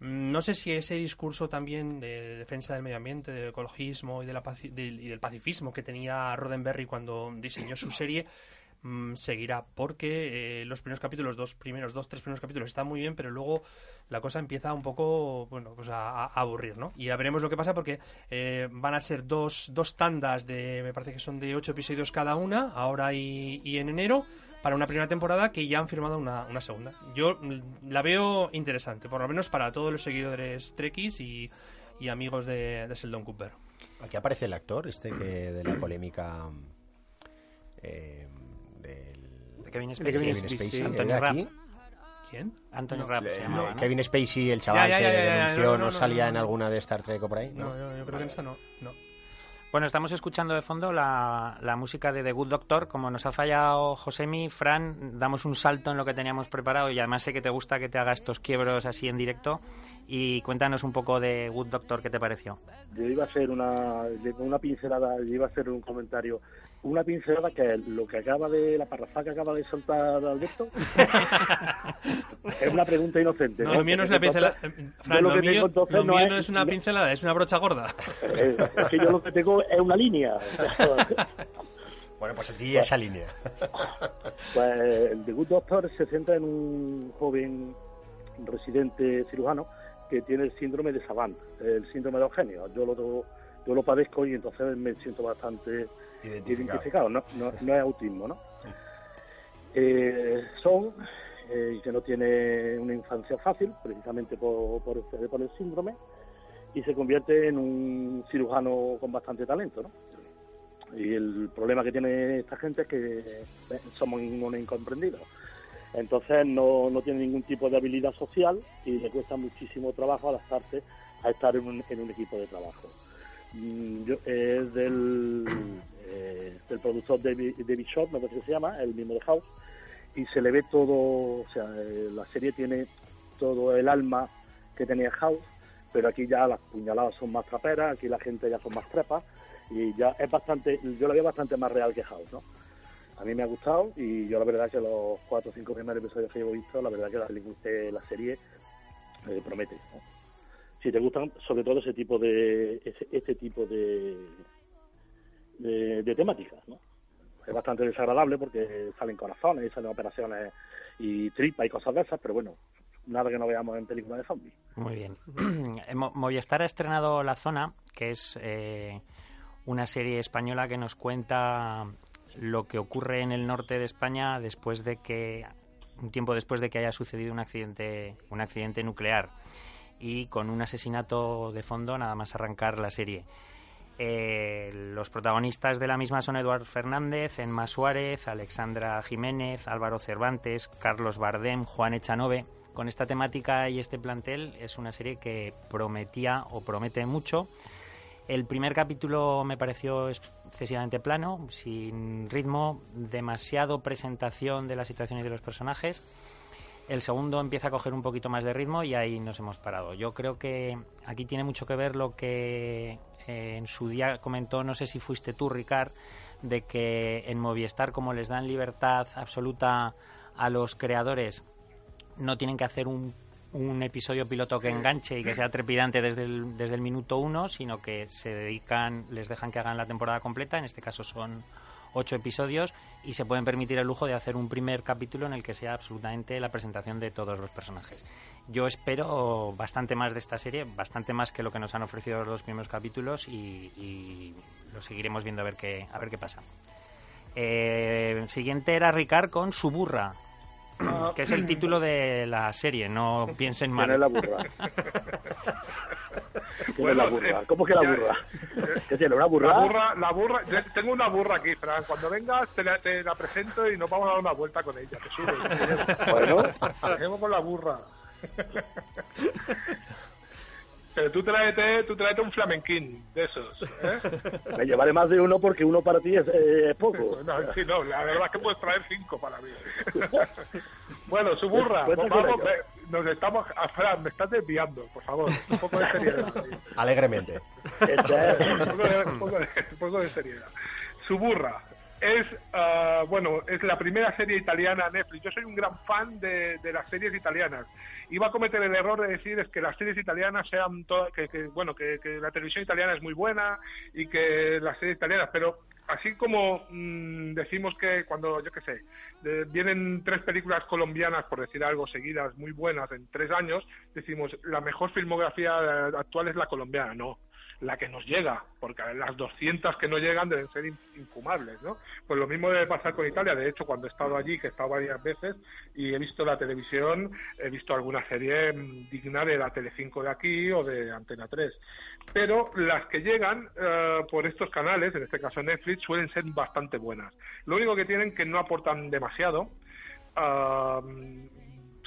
No sé si ese discurso también de defensa del medio ambiente, del ecologismo y, de la del, y del pacifismo que tenía Roddenberry cuando diseñó su serie mm, seguirá, porque eh, los primeros capítulos, dos primeros, dos, tres primeros capítulos están muy bien, pero luego la cosa empieza un poco, bueno, pues a, aburrir, ¿no? Y ya veremos lo que pasa porque eh, van a ser dos, dos tandas de, me parece que son de ocho episodios cada una, ahora y, en enero, para una primera temporada que ya han firmado una, una segunda. Yo mm, la veo interesante, por lo menos para todos los seguidores trekkies y, y amigos de, de Sheldon Cooper. Aquí aparece el actor, este que de la polémica eh, De Kevin De Spacey. Kevin Kevin Spacey, ¿era Rapp. ¿Quién? Anthony No, Rapp se Eh, llamaba, ¿no? Kevin Spacey, el chaval Ya, ya, ya, que denunció, no, ¿no, no, no, salía en alguna de Star Trek o por ahí? No, yo, yo creo que en esta no. no. Bueno, estamos escuchando de fondo la, la, música de The Good Doctor. Como nos ha fallado Josemi, Fran, damos un salto en lo que teníamos preparado y además sé que te gusta que te haga estos quiebros así en directo. Y cuéntanos un poco de Good Doctor, ¿qué te pareció? Yo iba a hacer una, una pincelada, yo iba a hacer un comentario una pincelada que lo que acaba de la parrafada que acaba de soltar Alberto es una pregunta inocente. No, lo mío no es una pincelada. lo, mío, no, es, una pincelada, es una brocha gorda. Eh, es, que yo lo que tengo es una línea. bueno, pues ti esa línea. Pues el The Good Doctor se centra en un joven residente cirujano que tiene el síndrome de Savant, el síndrome de Eugenio. Yo lo, yo lo padezco y entonces me siento bastante identificado, no, no, es autismo, ¿no? Eh, son eh, que no tiene una infancia fácil, precisamente por, el síndrome, y se convierte en un cirujano con bastante talento, ¿no? Y el problema que tiene esta gente es que eh, somos unos incomprendidos. Entonces no, no tiene ningún tipo de habilidad social y le cuesta muchísimo trabajo adaptarse a estar en un, en un equipo de trabajo. Mm, yo, es del eh, del productor David, David Short, me parece que se llama, el mismo de House, y se le ve todo, o sea, eh, la serie tiene todo el alma que tenía House, pero aquí ya las puñaladas son más traperas, aquí la gente ya son más trepas, y ya es bastante, yo la veo bastante más real que House, ¿no? A mí me ha gustado y yo la verdad que los cuatro o cinco primeros episodios que he visto, la verdad que la, eh, la serie promete. Si te gustan sobre todo ese tipo de ese, este tipo de, de, temáticas, ¿no? Es bastante desagradable porque salen corazones, salen operaciones y tripa y cosas de esas, pero bueno, nada que no veamos en películas de zombies. Muy bien. Movistar ha estrenado La Zona, que es eh, una serie española que nos cuenta lo que ocurre en el norte de España después de que un tiempo después de que haya sucedido un accidente un accidente nuclear y con un asesinato de fondo nada más arrancar la serie. Eh, los protagonistas de la misma son Eduard Fernández, Enma Suárez, Alexandra Jiménez, Álvaro Cervantes, Carlos Bardem, Juan Echanove. Con esta temática y este plantel es una serie que prometía o promete mucho. El primer capítulo me pareció excesivamente plano, sin ritmo, demasiado presentación de la situación y de los personajes. El segundo empieza a coger un poquito más de ritmo y ahí nos hemos parado. Yo creo que aquí tiene mucho que ver lo que en su día comentó, no sé si fuiste tú, Ricard, de que en Movistar, como les dan libertad absoluta a los creadores, no tienen que hacer un, un episodio piloto que enganche y que sea trepidante desde el, desde el minuto uno, sino que se dedican, les dejan que hagan la temporada completa, en este caso son ocho episodios y se pueden permitir el lujo de hacer un primer capítulo en el que sea absolutamente la presentación de todos los personajes. Yo espero bastante más de esta serie, bastante más que lo que nos han ofrecido los primeros capítulos y, lo seguiremos viendo a ver qué, a ver qué pasa. Eh, siguiente era Ricard con su burra. Que es el título de la serie, no piensen mal. la burra? la burra? ¿Cómo que la burra? ¿Qué tiene, una burra? La burra, la burra, tengo una burra aquí, Fran. Cuando vengas te la, te la, presento y nos vamos a dar una vuelta con ella. Te bueno. Dejemos con la burra. Pero tú tráete, tú tráete un flamenquín de esos. ¿eh? Me llevaré más de uno porque uno para ti es, eh, poco. No, sí, no, la verdad es que puedes traer cinco para mí. bueno, su burra. Vamos, nos estamos. Ah, me estás desviando, por favor. Un poco de seriedad. Alegremente. un, poco de, seriedad. Su burra es uh, bueno es la primera serie italiana Netflix. Yo soy un gran fan de, de las series italianas. Iba a cometer el error de decir es que las series italianas sean todas, que, bueno, que, la televisión italiana es muy buena y que las series italianas, pero así como mm, decimos que cuando, yo qué sé, vienen tres películas colombianas, por decir algo, seguidas muy buenas en tres años, decimos la mejor filmografía actual es la colombiana, no la que nos llega, porque las 200 que no llegan deben ser infumables, ¿no? Pues lo mismo debe pasar con Italia. De hecho, cuando he estado allí, que he estado varias veces y he visto la televisión, he visto alguna serie mm, digna de la Telecinco de aquí o de Antena 3. Pero las que llegan eh, por estos canales, en este caso Netflix, suelen ser bastante buenas. Lo único que tienen que no aportan demasiado. Ah,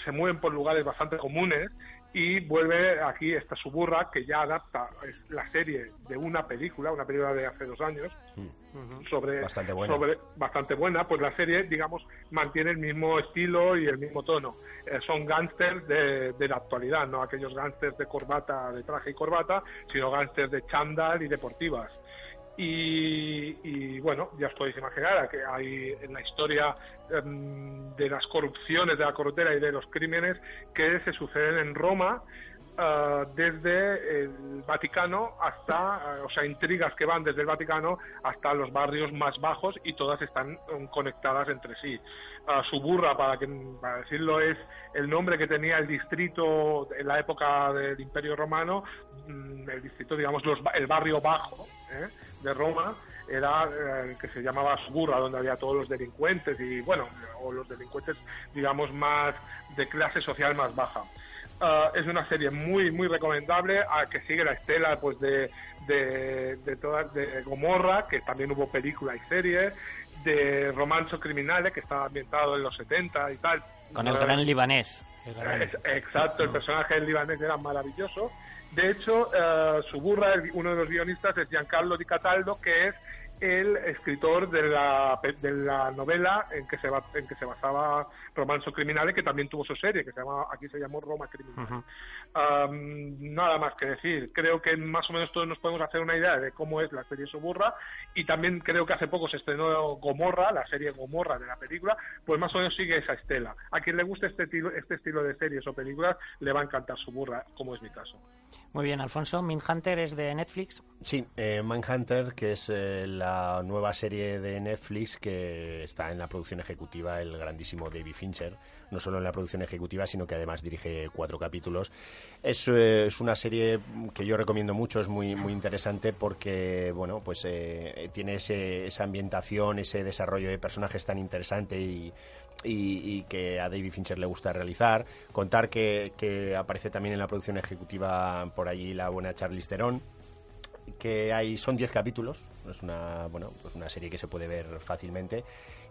se mueven por lugares bastante comunes y vuelve aquí esta suburra que ya adapta la serie de una película, una película de hace dos años, Mm. sobre Bastante buena. sobre bastante buena, pues la serie, digamos, mantiene el mismo estilo y el mismo tono. Eh, son gángsters de, de la actualidad, no aquellos gángsters de corbata, de traje y corbata, sino gángsters de chándal y deportivas. Y, bueno, ya os podéis imaginar que hay en la historia em, de las corrupciones, de la corruptera y de los crímenes que se suceden en Roma ah, desde el Vaticano hasta, ah, o sea, intrigas que van desde el Vaticano hasta los barrios más bajos y todas están em, conectadas entre sí. Ah, Suburra, para, que, para decirlo, es el nombre que tenía el distrito en la época del Imperio Romano, mm, el distrito, digamos, los el barrio bajo ¿eh? De Roma era eh, el que se llamaba Suburra, donde había todos los delincuentes y, bueno, o los delincuentes, digamos, más de clase social más baja. Ah, es una serie muy muy recomendable a que sigue la estela pues de de, de todas de Gomorra que también hubo película y serie de Romanzo Criminale que estaba ambientado en los 70 y tal Con el gran libanés. el gran- es- Exacto, el personaje del libanés era maravilloso. De hecho, eh, Suburra, uno de los guionistas, es Giancarlo Di Cataldo, que es el escritor de la, de la novela en que se en que se basaba Romanzo Criminale, que también tuvo su serie, que se llama, aquí se llamó Roma Criminale. Ujú. Am, nada más que decir. Creo que más o menos todos nos podemos hacer una idea de cómo es la serie Suburra y también creo que hace poco se estrenó Gomorra, la serie Gomorra de la película, pues más o menos sigue esa estela. A quien le guste este, tilo- este estilo de series o películas le va a encantar Suburra, como es mi caso. Muy bien, Alfonso. Mindhunter es de Netflix. Sí, eh, Manhunter, que es eh, la nueva serie de Netflix que está en la producción ejecutiva el grandísimo David Fincher. No solo en la producción ejecutiva, sino que además dirige cuatro capítulos. Es, eh, es una serie que yo recomiendo mucho, es muy, muy interesante porque, bueno, pues eh, tiene esa ambientación, ese desarrollo de personajes tan interesante y que a David Fincher le gusta realizar. Contar que, que aparece también en la producción ejecutiva por allí la buena Charlize Theron que hay son 10 capítulos es una bueno pues una serie que se puede ver fácilmente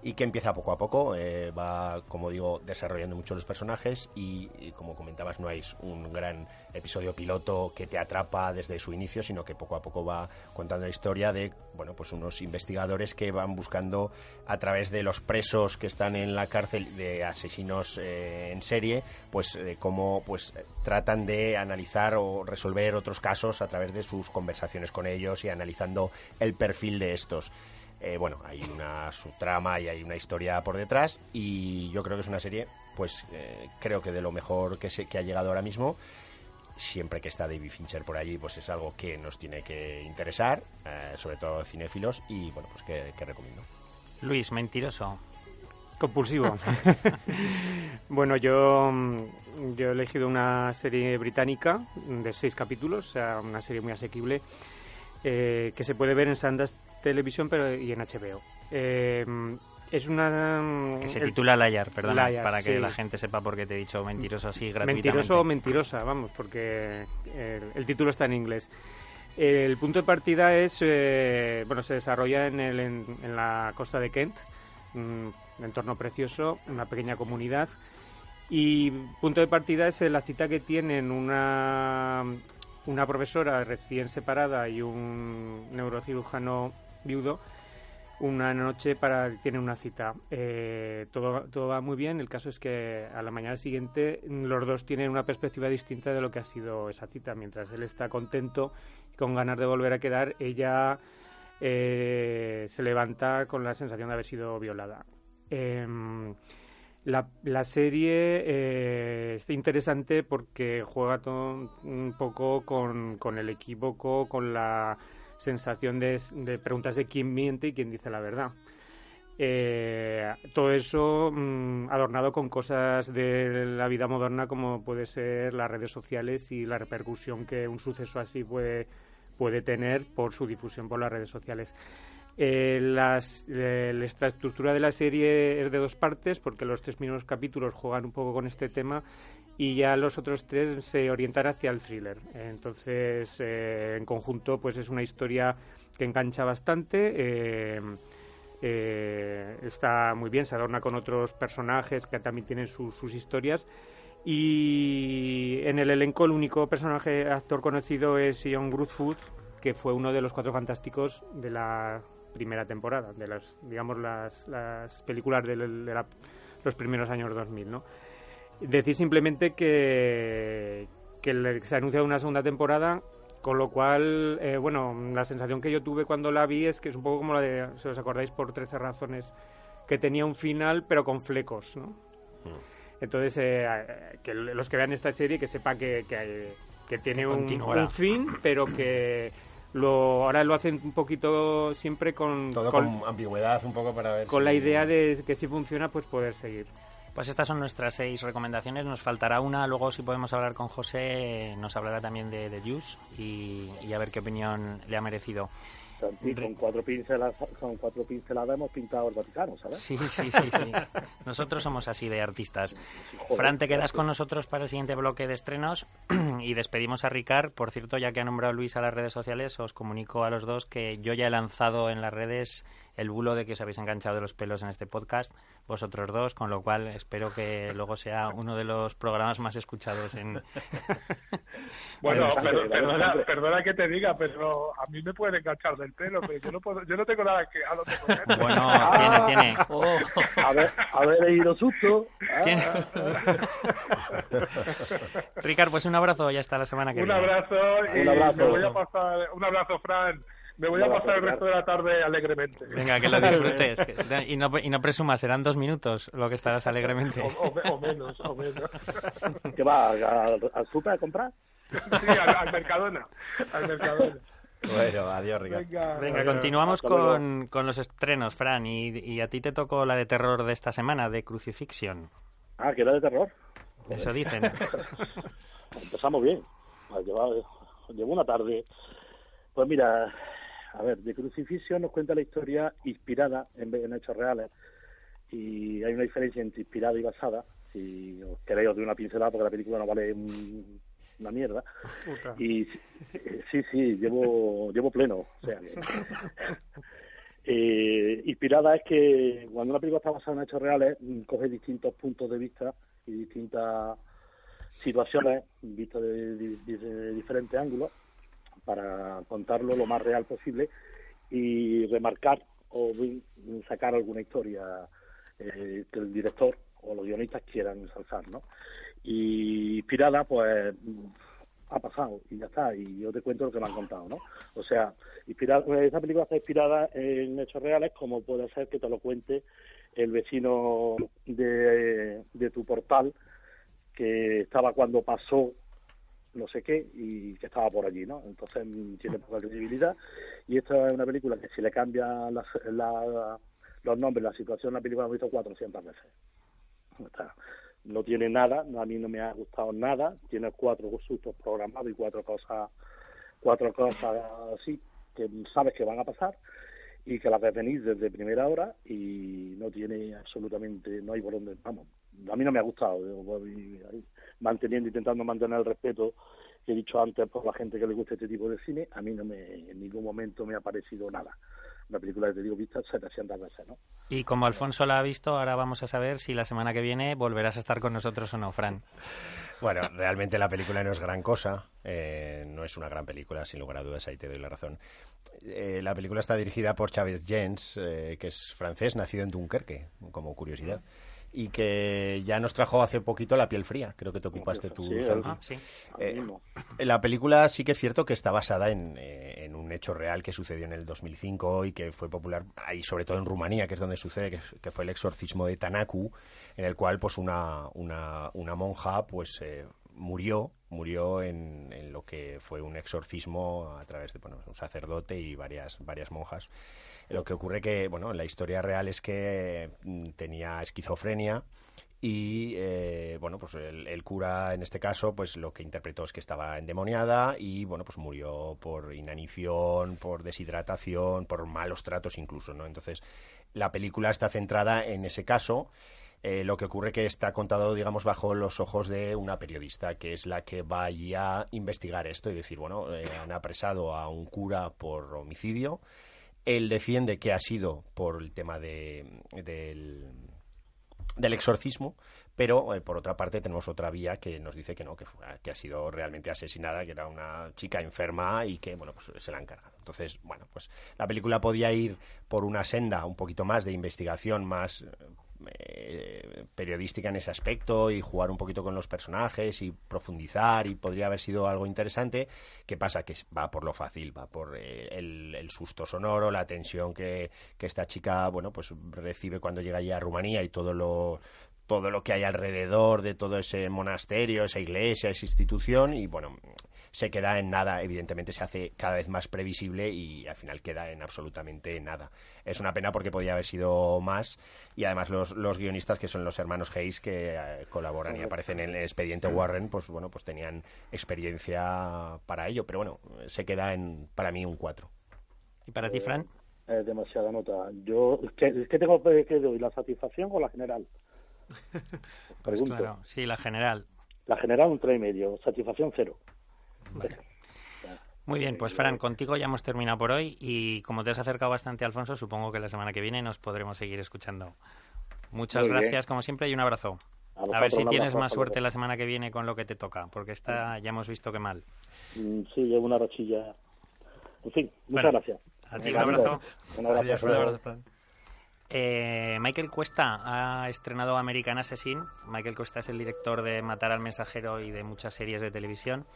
y que empieza poco a poco eh, va como digo desarrollando mucho los personajes y, como comentabas no hay un gran episodio piloto que te atrapa desde su inicio sino que poco a poco va contando la historia de bueno pues unos investigadores que van buscando a través de los presos que están en la cárcel de asesinos eh, en serie pues cómo pues tratan de analizar o resolver otros casos a través de sus conversaciones con ellos y analizando el perfil de estos. Eh, bueno, hay una subtrama y hay una historia por detrás y yo creo que es una serie, pues eh, creo que de lo mejor que, se, que ha llegado ahora mismo. Siempre que está David Fincher por allí, pues es algo que nos tiene que interesar, eh, sobre todo cinéfilos, y bueno, pues que, que recomiendo. Luis, mentiroso. Compulsivo. bueno, yo, mm, yo he elegido una serie británica de seis capítulos, o sea, una serie muy asequible, eh, que se puede ver en Sundance Television pero, y en HBO. Eh, es una... Que se titula Layar, perdona, Liar, para que sí. la gente sepa por qué te he dicho mentiroso así gratuitamente. Mentiroso o mentirosa, vamos, porque el, el título está en inglés. El punto de partida es, eh, bueno, se desarrolla en, el, en, en la costa de Kent, un entorno precioso, una pequeña comunidad. Y punto de partida es eh, la cita que tienen una, una profesora recién separada y un neurocirujano viudo una noche para tienen una cita. Eh, todo, todo va muy bien. El caso es que a la mañana siguiente los dos tienen una perspectiva distinta de lo que ha sido esa cita. Mientras él está contento y con ganas de volver a quedar, ella eh, se levanta con la sensación de haber sido violada. Em, la, la serie eh, está interesante porque juega to- un poco con, con el equívoco, con la sensación de, de preguntas de quién miente y quién dice la verdad. Eh, todo eso mm, adornado con cosas de la vida moderna como puede ser las redes sociales y la repercusión que un suceso así puede, puede tener por su difusión por las redes sociales. Eh, eh, la estructura de la serie es de dos partes porque los tres primeros capítulos juegan un poco con este tema y ya los otros tres se orientan hacia el thriller. Entonces, eh, en conjunto, pues es una historia que engancha bastante. eh, está muy bien, se adorna con otros personajes que también tienen su- sus historias. Y en el elenco el único personaje actor conocido es Ian Gruthwood, que fue uno de los cuatro fantásticos de la primera temporada, de las, digamos, las, las películas de, de los primeros años 2000, ¿no? Decir simplemente que, que se ha anunciado una segunda temporada, con lo cual, eh, bueno, la sensación que yo tuve cuando la vi es que es un poco como la de, si os acordáis, por 13 razones, que tenía un final pero con flecos, ¿no? Hmm. Entonces, eh, que los que vean esta serie que sepa que, que, tiene un, un, fin, pero que lo ahora lo hacen un poquito siempre con... Todo con, ambigüedad, un poco para ver Con la idea de que si funciona, pues poder seguir. Pues estas son nuestras seis recomendaciones. Nos faltará una. Luego, si podemos hablar con José, nos hablará también de, de Juice y, y a ver qué opinión le ha merecido con cuatro pinceladas, con cuatro pinceladas hemos pintado el Vaticano, ¿sabes? Sí, sí, sí, sí. Nosotros somos así de artistas. Fran, te quedas con nosotros para el siguiente bloque de estrenos y despedimos a Ricard. Por cierto, ya que ha nombrado Luis a las redes sociales, os comunico a los dos que yo ya he lanzado en las redes el bulo de que os habéis enganchado de los pelos en este podcast, vosotros dos, con lo cual espero que luego sea uno de los programas más escuchados en... bueno, perdona, perdona, que te diga, pero a mí me pueden enganchar del pelo, pero yo no, puedo, yo no tengo nada que a lo Bueno, tiene, tiene. Oh, a ver, a ver, he ido susto. Ah. Ricardo, pues un abrazo, ya está la semana que un viene. Abrazo y un abrazo me voy a pasar, un abrazo, Fran. Me voy a pasar el resto de la tarde alegremente. Venga, que lo disfrutes. y, no, y no presumas, serán dos minutos lo que estarás alegremente. O, menos, o menos. ¿Qué va? ¿Al, al super a comprar? Sí, al, Mercadona. Al Mercadona. Bueno, adiós, Venga, Venga continuamos con, con, los estrenos, Fran. Y, y, a ti te tocó la de terror de esta semana, de Crucifixion. Ah, que era de terror. Eso dicen. Empezamos bien. Llevo, llevo una tarde. Pues mira, a ver, de Crucifixion nos cuenta la historia inspirada en, en hechos reales y hay una diferencia entre inspirada y basada. Si os queréis de una pincelada, porque la película no vale una mierda. Y sí, sí, llevo, llevo pleno. O sea, eh, inspirada es que cuando una película está basada en hechos reales, coge distintos puntos de vista y distintas situaciones vistas de diferentes ángulos para contarlo lo más real posible y remarcar o sacar alguna historia eh, que el director o los guionistas quieran ensalzar, ¿no? Y inspirada, pues ha pasado y ya está, y yo te cuento lo que me han contado, ¿no? O sea, inspirada, esa película está inspirada en hechos reales, como puede ser que te lo cuente el vecino de, de tu portal, que estaba cuando pasó no sé qué y que estaba por allí, ¿no? Entonces mm, tiene poca credibilidad y esta es una película que si le cambia los nombres, la situación, la película la he visto 400 veces. no tiene nada, a mí no me ha gustado nada, tiene cuatro sustos programados y cuatro cosas, cuatro cosas así que sabes que van a pasar y que las ves venir desde primera hora y no tiene absolutamente, no hay por dónde, vamos, a mí no me ha gustado, manteniendo, intentando mantener el respeto que he dicho antes por la gente que le gusta este tipo de cine, a mí no me, en ningún momento me ha parecido nada. Una película que te digo vista 700 veces, ¿no? Y como Alfonso la ha visto, ahora vamos a saber si la semana que viene volverás a estar con nosotros o no, Fran. Bueno, realmente la película no es gran cosa, eh, no es una gran película, sin lugar a dudas, ahí te doy la razón. Eh, la película está dirigida por Xavier Jens, eh, que es francés, nacido en Dunkerque, como curiosidad y que ya nos trajo hace poquito La piel fría, creo que te ocupaste tú, sí, eh, la película sí que es cierto que está basada en, eh, en, un hecho real que sucedió en el 2005 y que fue popular ahí, sobre todo en Rumanía, que es donde sucede, que, fue el exorcismo de Tanaku, en el cual pues una, una, una monja pues eh, murió murió en, en, lo que fue un exorcismo a través de bueno, un sacerdote y varias varias monjas lo que ocurre que, bueno, la historia real es que mm, tenía esquizofrenia y eh, bueno pues el, cura en este caso pues lo que interpretó es que estaba endemoniada y bueno pues murió por inanición por deshidratación por malos tratos incluso no entonces la película está centrada en ese caso. Eh, lo que ocurre que está contado digamos bajo los ojos de una periodista que es la que va a investigar esto y decir bueno eh, han apresado a un cura por homicidio él defiende que ha sido por el tema de, del, exorcismo, Pero, eh, por otra parte, tenemos otra vía que nos dice que no, que, que ha sido realmente asesinada, que era una chica enferma y que, bueno, pues se la han cargado. Entonces, bueno, pues la película podía ir por una senda un poquito más de investigación, más eh, periodística en ese aspecto y jugar un poquito con los personajes y profundizar y podría haber sido algo interesante. ¿Qué pasa? Que va por lo fácil, va por eh, el, susto sonoro, la tensión que, que, esta chica, bueno, pues recibe cuando llega allí a Rumanía y todo lo todo lo que hay alrededor de todo ese monasterio, esa iglesia, esa institución y bueno, se queda en nada, evidentemente se hace cada vez más previsible y al final queda en absolutamente nada. Es una pena porque podía haber sido más y además los, los guionistas que son los hermanos Hayes que eh, colaboran y aparecen en el expediente Warren, pues bueno, pues tenían experiencia para ello, pero bueno, se queda en para mí un 4. ¿Y para ti, Fran? Eh, demasiada nota. Yo que, tengo que doy la satisfacción o la general. Pues claro, sí, la general. La general un 3,5, y medio, satisfacción cero. Muy bien, pues Fran, contigo ya hemos terminado por hoy y como te has acercado bastante, Alfonso, supongo que la semana que viene nos podremos seguir escuchando. Muchas gracias, como siempre, y un abrazo. A, ver si tienes más suerte la semana que viene con lo que te toca, porque esta ya hemos visto que mal. Mm, sí, llevo una rachilla. En fin, muchas gracias. A ti un abrazo. Un abrazo. Fran. Eh, Michael Cuesta ha estrenado American Assassin. Michael Cuesta es el director de Matar al Mensajero y de muchas series de televisión.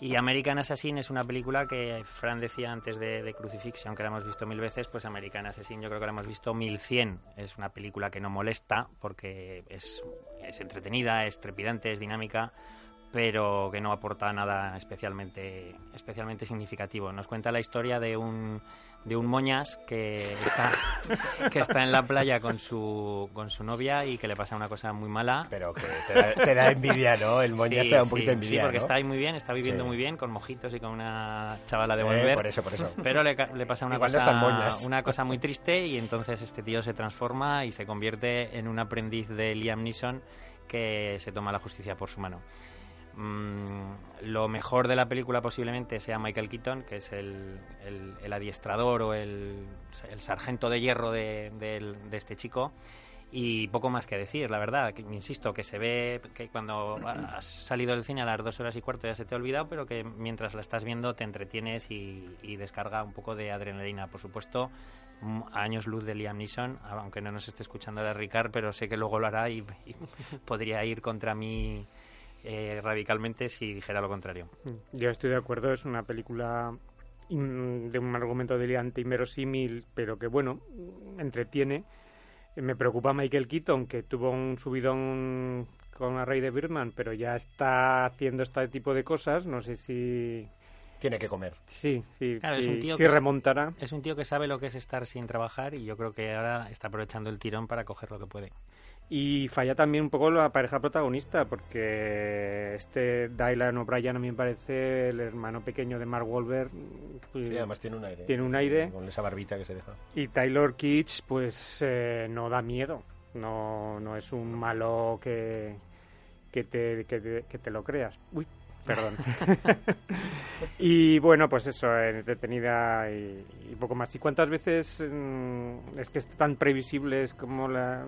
Y American Assassin es una película que Fran decía antes de, Crucifixion, que la hemos visto mil veces, pues American Assassin yo creo que la hemos visto mil cien. Es una película que no molesta porque es, es entretenida, es trepidante, es dinámica, pero que no aporta nada especialmente, especialmente significativo. Nos cuenta la historia de un de un moñas que está, que está en la playa con su, con su novia y que le pasa una cosa muy mala. Pero que te da, envidia, ¿no? El moñas te da un poquito envidia. Sí, porque está ahí muy bien, está viviendo muy bien, con mojitos y con una chavala de volver. Eh, por eso, por eso. Pero le, le pasa una cosa, una cosa muy triste y entonces este tío se transforma y se convierte en un aprendiz de Liam Neeson que se toma la justicia por su mano. Mm, lo mejor de la película posiblemente sea Michael Keaton, que es el, adiestrador o el, sargento de hierro de, este chico. Y poco más que decir, la verdad. Que, insisto, que se ve que cuando has salido del cine a las dos horas y cuarto ya se te ha olvidado, pero que mientras la estás viendo te entretienes y, descarga un poco de adrenalina. Por supuesto, a años luz de Liam Neeson, aunque no nos esté escuchando de Ricard, pero sé que luego lo hará y podría ir contra mí eh, radicalmente si dijera lo contrario. Yo estoy de acuerdo, es una película de un argumento delirante inverosímil, pero que bueno, entretiene. Me preocupa Michael Keaton, que tuvo un subidón con la Rey de Birdman, pero ya está haciendo este tipo de cosas. No sé si tiene que comer. Sí, sí, es un tío que remontará. Es un tío que sabe lo que es estar sin trabajar y yo creo que ahora está aprovechando el tirón para coger lo que puede. Y falla también un poco la pareja protagonista, porque este Dylan O'Brien a mí me parece el hermano pequeño de Mark Wahlberg. Pues, sí, además tiene un aire. Tiene un aire. Con esa barbita que se deja. Y Taylor Kitsch, pues eh, no da miedo. No, no es un malo que, que, te, que, te, que te lo creas. Uy, perdón. y bueno, pues eso, entretenida y, poco más. ¿Y cuántas veces mm, es que es tan previsibles como la.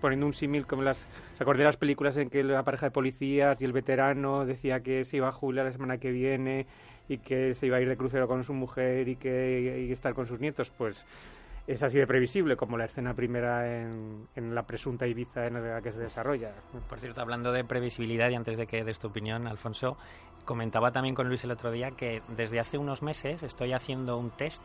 poniendo un símil como las. ¿Se acuerdan de las películas en que la pareja de policías y el veterano decía que se iba a jubilar la semana que viene y que se iba a ir de crucero con su mujer y que iba a estar con sus nietos? Pues es así de previsible como la escena primera en, la presunta Ibiza en la que se desarrolla. Por cierto, hablando de previsibilidad y antes de que des tu opinión, Alfonso, comentaba también con Luis el otro día que desde hace unos meses estoy haciendo un test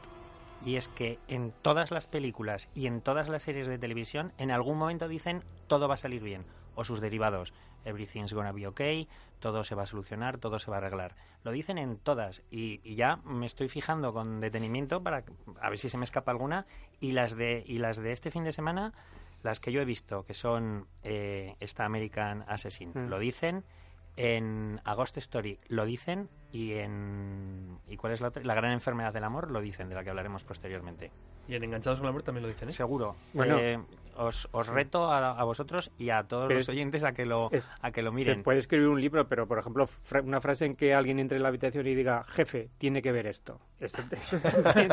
y es que en todas las películas y en todas las series de televisión en algún momento dicen todo va a salir bien o sus derivados everything's gonna be okay, todo se va a solucionar, todo se va a arreglar. Lo dicen en todas y, ya me estoy fijando con detenimiento para a ver si se me escapa alguna y las de y las de este fin de semana, las que yo he visto que son eh, esta American Assassin, mm. lo dicen en Agost Story, lo dicen y en y cuál es la otra la gran enfermedad del amor lo dicen de la que hablaremos posteriormente Y en Enganchados con la Muerte también lo dicen, ¿eh? seguro Bueno. Eh, os, os reto a, a vosotros y a todos los es- oyentes a que lo es- a que lo Se miren puede escribir un libro, pero por ejemplo, fra- una frase en que alguien entre en la habitación y diga, jefe, tiene que ver esto. Esto, esto también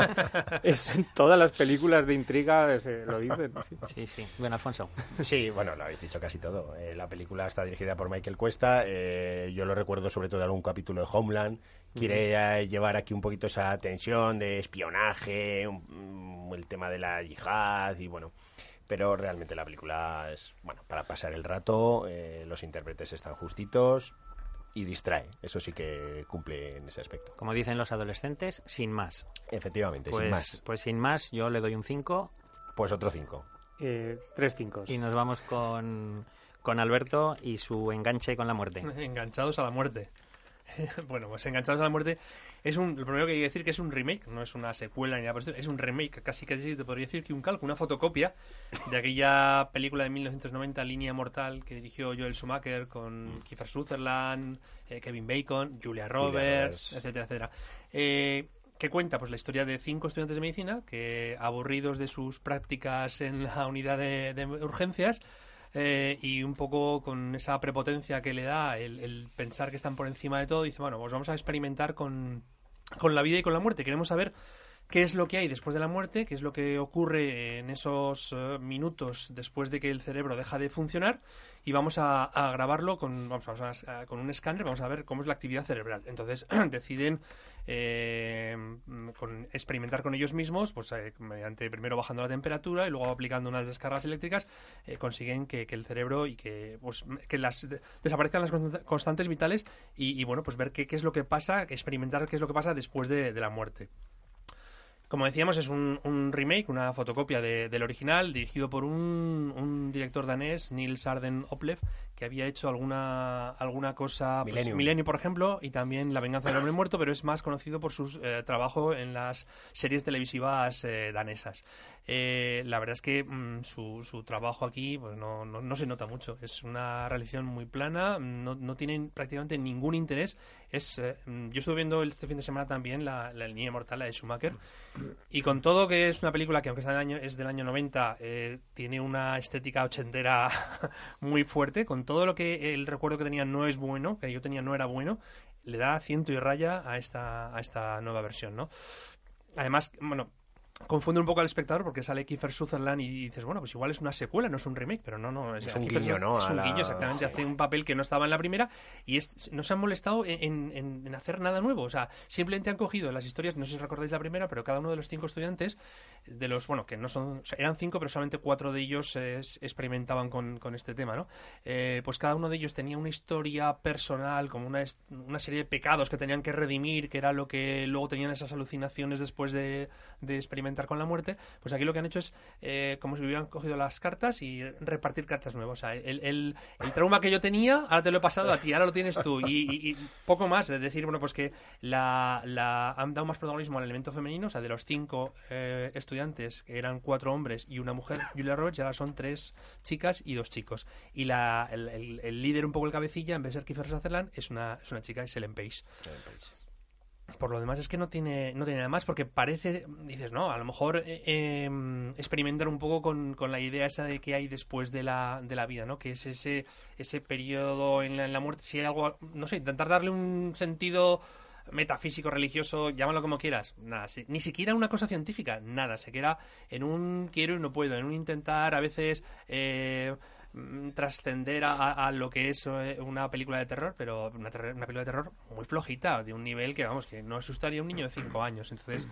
es en todas las películas de intriga se lo dicen. sí. sí sí bueno Alfonso Sí, bueno, lo habéis dicho casi todo. Eh, la película está dirigida por Michael Cuesta. eh, yo lo recuerdo sobre todo de algún capítulo de Homeland. Quiere llevar aquí un poquito esa tensión de espionaje, un- mm, el tema de la yihad y bueno. Pero realmente la película es, bueno, para pasar el rato. eh, los intérpretes están justitos y distrae. Eso sí que cumple en ese aspecto. como dicen los adolescentes sin más Efectivamente, pues sin más. pues sin más yo le doy un 5 Pues otro cinco. Eh, tres cinco. y nos vamos con con Alberto y su enganche con la muerte Enganchados a la muerte. bueno, pues Enganchados a la muerte es un. Lo primero que hay que decir que es un remake, no es una secuela ni nada por el es un remake, casi casi te podría decir que un calco, una fotocopia de aquella película de 1990, Línea Mortal, que dirigió Joel Schumacher con Kiefer Sutherland, eh, Kevin Bacon, Julia Roberts, etcétera, etcétera. Eh, que cuenta pues la historia de cinco estudiantes de medicina que aburridos de sus prácticas en la unidad de, de urgencias eh, y un poco con esa prepotencia que le da el, el pensar que están por encima de todo, dice, bueno, pues vamos a experimentar con, con la vida y con la muerte. Queremos saber qué es lo que hay después de la muerte, qué es lo que ocurre en esos eh, minutos después de que el cerebro deja de funcionar y vamos a, a grabarlo con, vamos, vamos a- con un escáner, vamos a ver cómo es la actividad cerebral. Entonces deciden eh, con, experimentar con ellos mismos, pues eh, mediante primero bajando la temperatura y luego aplicando unas descargas eléctricas, eh, consiguen que, que el cerebro y que, pues, que las de- desaparezcan las consta- constantes vitales y, y, bueno, pues ver qué, es lo que pasa, experimentar qué es lo que pasa después de, de la muerte. Como decíamos, es un, un remake, una fotocopia de- del original, dirigido por un, un director danés, Nils Arden Oplev, que había hecho alguna, alguna cosa, pues, Millennium. Millennium, por ejemplo, y también La venganza del hombre muerto, pero es más conocido por su eh, trabajo en las series televisivas eh, danesas. Eh, la verdad es que mm, su, su trabajo aquí pues, no, no, no se nota mucho. Es una realización muy plana, no, no tienen prácticamente ningún interés. Es, eh, mm, yo estuve viendo este fin de semana también la, la línea mortal, la de Schumacher, y con todo que es una película que aunque es del año, es del año 90, eh, tiene una estética ochentera muy fuerte, con todo lo que el recuerdo que tenía no es bueno, que yo tenía no era bueno, le da ciento y raya a esta, a esta nueva versión, ¿no? Además, bueno, confunde un poco al espectador porque sale Kiefer Sutherland y dices, bueno, pues igual es una secuela, no es un remake, pero no, no. Es un Kiefer guiño, ¿no? Es un la- guiño, exactamente. sí. Hace un papel que no estaba en la primera y es, no se han molestado en, en- en hacer nada nuevo. O sea, simplemente han cogido las historias, no sé si recordáis la primera, pero cada uno de los cinco estudiantes, de los, bueno, que no son, o sea, eran cinco, pero solamente cuatro de ellos eh, es- experimentaban con, con este tema, ¿no? Eh, pues cada uno de ellos tenía una historia personal, como una, una serie de pecados que tenían que redimir, que era lo que luego tenían esas alucinaciones después de, de experimentar con la muerte. Pues aquí lo que han hecho es eh, como si hubieran cogido las cartas y repartir cartas nuevas. O sea, el, el- el trauma que yo tenía, ahora te lo he pasado a ti, ahora lo tienes tú. Y, y- y poco más, es decir, bueno, pues que la, la- han dado más protagonismo al elemento femenino, o sea, de los cinco eh, estudiantes, que eran cuatro hombres y una mujer, Julia Roberts, ya ahora son tres chicas y dos chicos. Y la, el, el- líder, un poco el cabecilla, en vez de ser Kiefer Sutherland, es una, es una chica, es Ellen Page. Por lo demás es que no tiene, no tiene nada más porque parece, dices, no, a lo mejor eh, eh, experimentar un poco con, con la idea esa de que hay después de la, de la vida, ¿no? Que es ese, ese periodo en la, muerte, si hay algo, no sé, intentar darle un sentido metafísico, religioso, llámalo como quieras, nada, ni siquiera una cosa científica, nada, se queda en un quiero y no puedo, en un intentar a veces eh, trascender a, lo que es eh, una película de terror, pero una, terror- una película de terror muy flojita, de un nivel que, vamos, que no asustaría a un niño de 5 años, entonces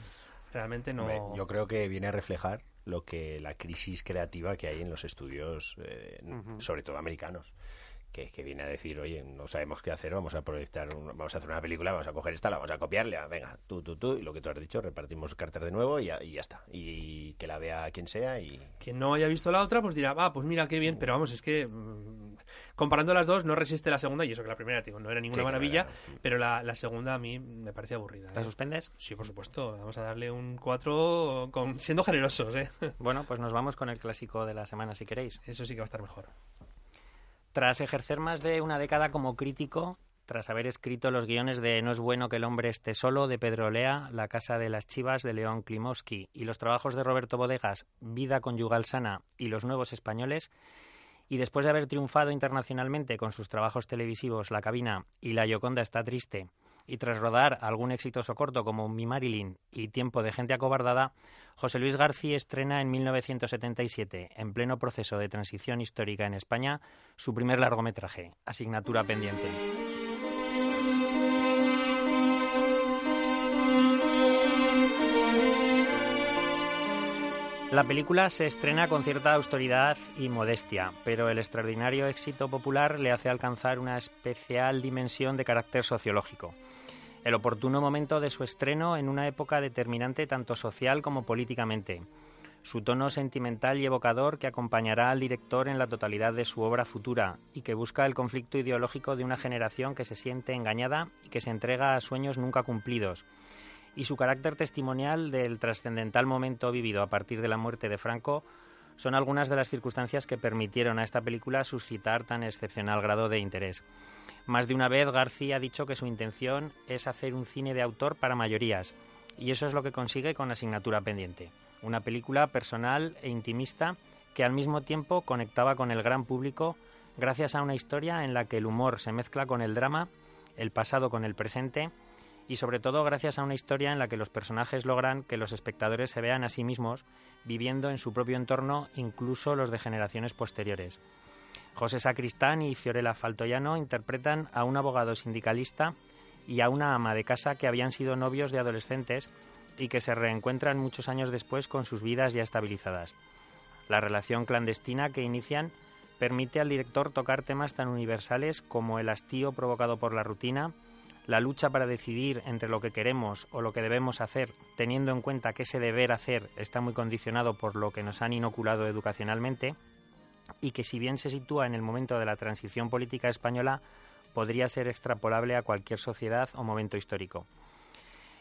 realmente no... Hombre, yo creo que viene a reflejar lo que la crisis creativa que hay en los estudios, eh, sobre todo americanos. Que, que viene a decir, oye, no sabemos qué hacer, vamos a proyectar, un- vamos a hacer una película, vamos a coger esta, la vamos a copiarle, ah, venga, tú, tú, tú, y lo que tú has dicho, repartimos cartas de nuevo y ya, y ya está. Y que la vea quien sea y... Quien no haya visto la otra, pues dirá, ah, pues mira qué bien, pero vamos, es que mm, comparando las dos no resiste la segunda, y eso que la primera, digo, no era ninguna Sí, que no maravilla, era- pero la, la segunda a mí me parece aburrida. ¿La ¿eh? suspendes? Sí, por supuesto, vamos a darle un 4 con, siendo generosos, ¿eh? Bueno, pues nos vamos con el clásico de la semana si queréis. Eso sí que va a estar mejor. Tras ejercer más de una década como crítico tras haber escrito los guiones de No es bueno que el hombre esté solo de Pedro Lea, La casa de las chivas de León Klimovsky y los trabajos de Roberto Bodegas, Vida conyugal sana y Los nuevos españoles, y después de haber triunfado internacionalmente con sus trabajos televisivos La cabina y La Yoconda está triste, y tras rodar algún exitoso corto como Mi Marilyn y Tiempo de gente acobardada, José Luis García estrena en 1977, en pleno proceso de transición histórica en España, su primer largometraje, Asignatura pendiente. La película se estrena con cierta autoridad y modestia, pero el extraordinario éxito popular le hace alcanzar una especial dimensión de carácter sociológico. El oportuno momento de su estreno en una época determinante tanto social como políticamente. Su tono sentimental y evocador que acompañará al director en la totalidad de su obra futura y que busca el conflicto ideológico de una generación que se siente engañada y que se entrega a sueños nunca cumplidos y su carácter testimonial del trascendental momento vivido a partir de la muerte de Franco son algunas de las circunstancias que permitieron a esta película suscitar tan excepcional grado de interés. Más de una vez García ha dicho que su intención es hacer un cine de autor para mayorías, y eso es lo que consigue con Asignatura Pendiente, una película personal e intimista que al mismo tiempo conectaba con el gran público gracias a una historia en la que el humor se mezcla con el drama, el pasado con el presente, y sobre todo gracias a una historia en la que los personajes logran que los espectadores se vean a sí mismos viviendo en su propio entorno, incluso los de generaciones posteriores. José Sacristán y Fiorella Faltoyano interpretan a un abogado sindicalista y a una ama de casa que habían sido novios de adolescentes y que se reencuentran muchos años después con sus vidas ya estabilizadas. La relación clandestina que inician permite al director tocar temas tan universales como el hastío provocado por la rutina, la lucha para decidir entre lo que queremos o lo que debemos hacer, teniendo en cuenta que ese deber hacer está muy condicionado por lo que nos han inoculado educacionalmente, y que si bien se sitúa en el momento de la transición política española, podría ser extrapolable a cualquier sociedad o momento histórico.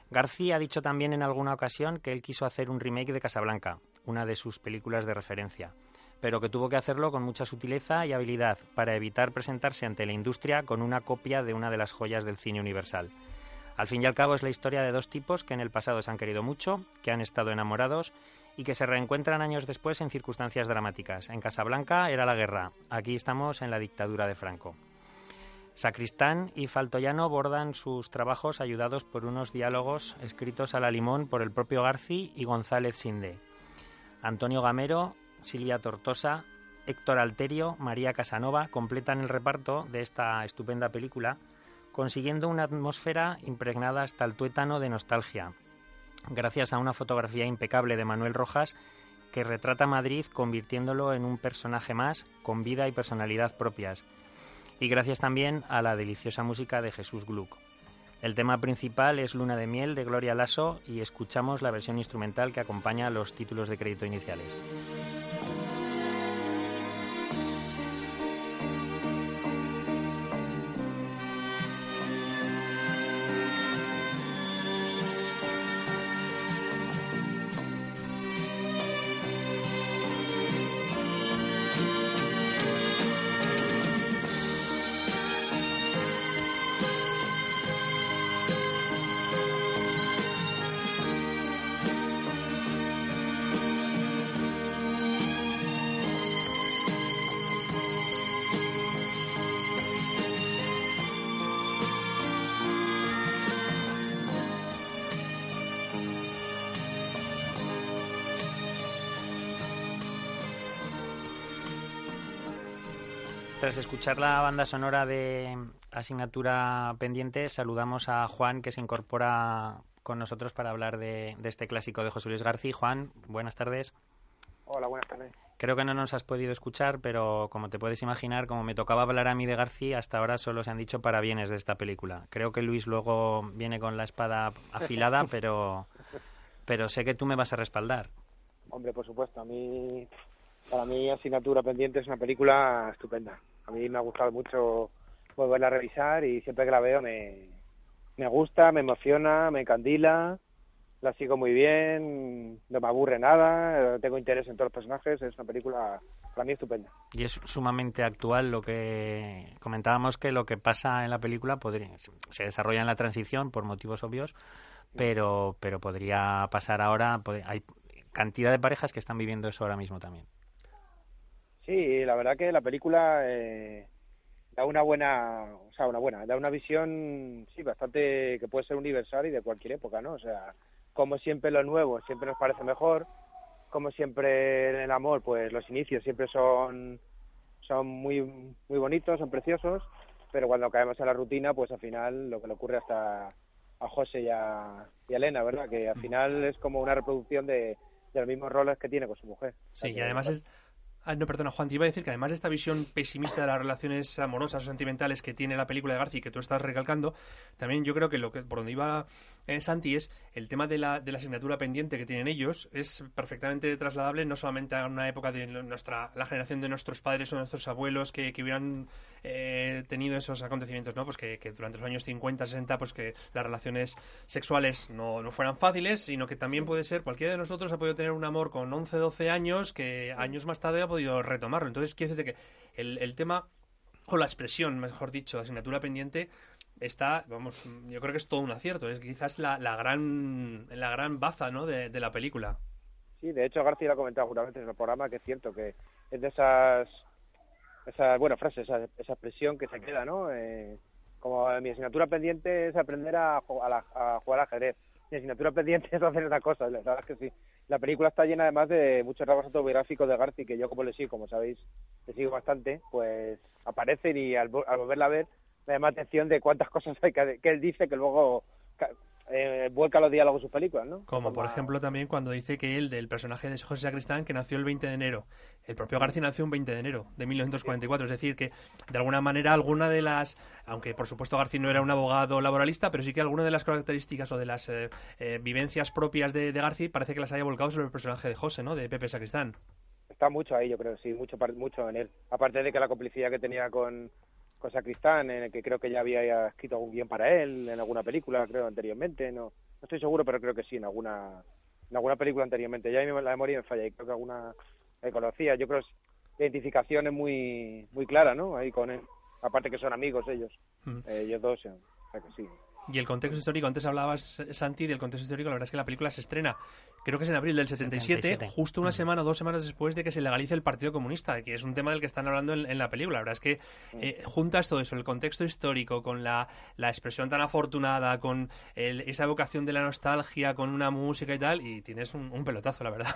García ha dicho también en alguna ocasión que él quiso hacer un remake de Casablanca, una de sus películas de referencia pero que tuvo que hacerlo con mucha sutileza y habilidad para evitar presentarse ante la industria con una copia de una de las joyas del cine universal. Al fin y al cabo es la historia de dos tipos que en el pasado se han querido mucho, que han estado enamorados y que se reencuentran años después en circunstancias dramáticas. En Casablanca era la guerra, aquí estamos en la dictadura de Franco. Sacristán y Faltoyano bordan sus trabajos ayudados por unos diálogos escritos a la limón por el propio Garci y González Sinde. Antonio Gamero Silvia Tortosa, Héctor Alterio, María Casanova completan el reparto de esta estupenda película, consiguiendo una atmósfera impregnada hasta el tuétano de nostalgia, gracias a una fotografía impecable de Manuel Rojas que retrata Madrid convirtiéndolo en un personaje más con vida y personalidad propias, y gracias también a la deliciosa música de Jesús Gluck. El tema principal es Luna de Miel de Gloria Lasso y escuchamos la versión instrumental que acompaña los títulos de crédito iniciales. Escuchar la banda sonora de Asignatura Pendiente, saludamos a Juan que se incorpora con nosotros para hablar de, este clásico de José Luis García. Juan, buenas tardes. Hola, buenas tardes. Creo que no nos has podido escuchar, pero como te puedes imaginar, como me tocaba hablar a mí de García, hasta ahora solo se han dicho parabienes de esta película. Creo que Luis luego viene con la espada afilada, pero, pero sé que tú me vas a respaldar. Hombre, por supuesto. A mí, para mí, Asignatura Pendiente es una película estupenda. A mí me ha gustado mucho volverla a revisar y siempre que la veo me, me gusta, me emociona, me candila la sigo muy bien, no me aburre nada, tengo interés en todos los personajes, es una película para mí estupenda. Y es sumamente actual lo que comentábamos que lo que pasa en la película podría, se desarrolla en la transición por motivos obvios, pero, pero podría pasar ahora, hay cantidad de parejas que están viviendo eso ahora mismo también. Sí, la verdad que la película eh, da una buena, o sea, una buena, da una visión, sí, bastante que puede ser universal y de cualquier época, ¿no? O sea, como siempre lo nuevo siempre nos parece mejor, como siempre en el amor, pues los inicios siempre son son muy muy bonitos, son preciosos, pero cuando caemos en la rutina, pues al final lo que le ocurre hasta a José y a, y a Elena, ¿verdad? Que al final es como una reproducción de, de los mismos roles que tiene con su mujer. Sí, y además es, Ah, no, perdona, Juan, te iba a decir que además de esta visión pesimista de las relaciones amorosas o sentimentales que tiene la película de García y que tú estás recalcando, también yo creo que lo que por donde iba eh, Santi es el tema de la, de la asignatura pendiente que tienen ellos es perfectamente trasladable no solamente a una época de nuestra la generación de nuestros padres o nuestros abuelos que, que hubieran eh, tenido esos acontecimientos, ¿no? Pues que, durante los años 50, 60, pues que las relaciones sexuales no, no fueran fáciles, sino que también puede ser, cualquiera de nosotros ha podido tener un amor con 11, 12 años que años más tarde ha podido retomarlo. Entonces, quiero decirte que el, el tema o la expresión, mejor dicho, asignatura pendiente está, vamos, yo creo que es todo un acierto, es quizás la, la gran la gran baza, ¿no? de, de la película. Sí, de hecho García lo ha comentado justamente en el programa que es cierto que es de esas esa buena frase, esa, esa expresión que se queda, ¿no? Eh, como mi asignatura pendiente es aprender a, a, jugar al ajedrez. Mi asignatura pendiente es hacer otra cosa, la verdad es que sí. La película está llena además de muchos rasgos autobiográficos de Garci, que yo como le sigo, como sabéis, le sigo bastante, pues aparecen y al, al volverla a ver me llama atención de cuántas cosas hay que, que él dice que luego eh, vuelca los diálogos en sus películas, ¿no? Como por ejemplo también cuando dice que él, del personaje de José Sacristán, que nació el 20 de enero. El propio García nació un 20 de enero de 1944. Es decir, que de alguna manera alguna de las, aunque por supuesto García no era un abogado laboralista, pero sí que alguna de las características o de las eh, eh, vivencias propias de, de, García parece que las haya volcado sobre el personaje de José, ¿no? De Pepe Sacristán. Está mucho ahí, yo creo, sí, mucho, mucho en él. Aparte de que la complicidad que tenía con, con Sacristán, en el que creo que ya había escrito algún guion para él, en alguna película, creo, anteriormente, no no estoy seguro, pero creo que sí, en alguna, en alguna película anteriormente. Ya la memoria me falla y creo que alguna me conocía. Yo creo que la identificación es muy, muy clara, ¿no? Ahí con él. Aparte que son amigos ellos, mm. eh, ellos dos, o sea que sí. Y el contexto histórico, antes hablabas, Santi, del contexto histórico, la verdad es que la película se estrena, creo que es en abril del 77, justo una mm. semana o dos semanas después de que se legalice el Partido Comunista, que es un tema del que están hablando en, la película. La verdad es que eh, juntas todo eso, el contexto histórico, con la, la expresión tan afortunada, con esa evocación de la nostalgia, con una música y tal, y tienes un, pelotazo, la verdad.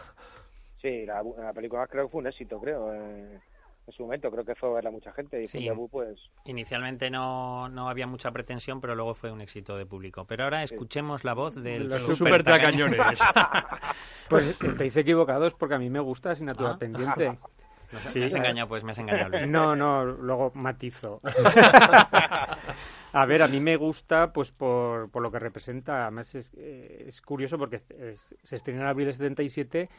Sí, la, película creo que fue un éxito, creo. Eh en su momento. Creo que fue a verla mucha gente y sí. pues... Inicialmente no, no había mucha pretensión, pero luego fue un éxito de público. Pero ahora escuchemos la voz del Los super, tacañones. pues estáis equivocados porque a mí me gusta Asignatura ah. Pendiente. sí, me has engañado, pues me has engañado. Luis. No, no, luego matizo. a ver, a mí me gusta pues por, por lo que representa. Además es, eh, es curioso porque se estrena en abril del 77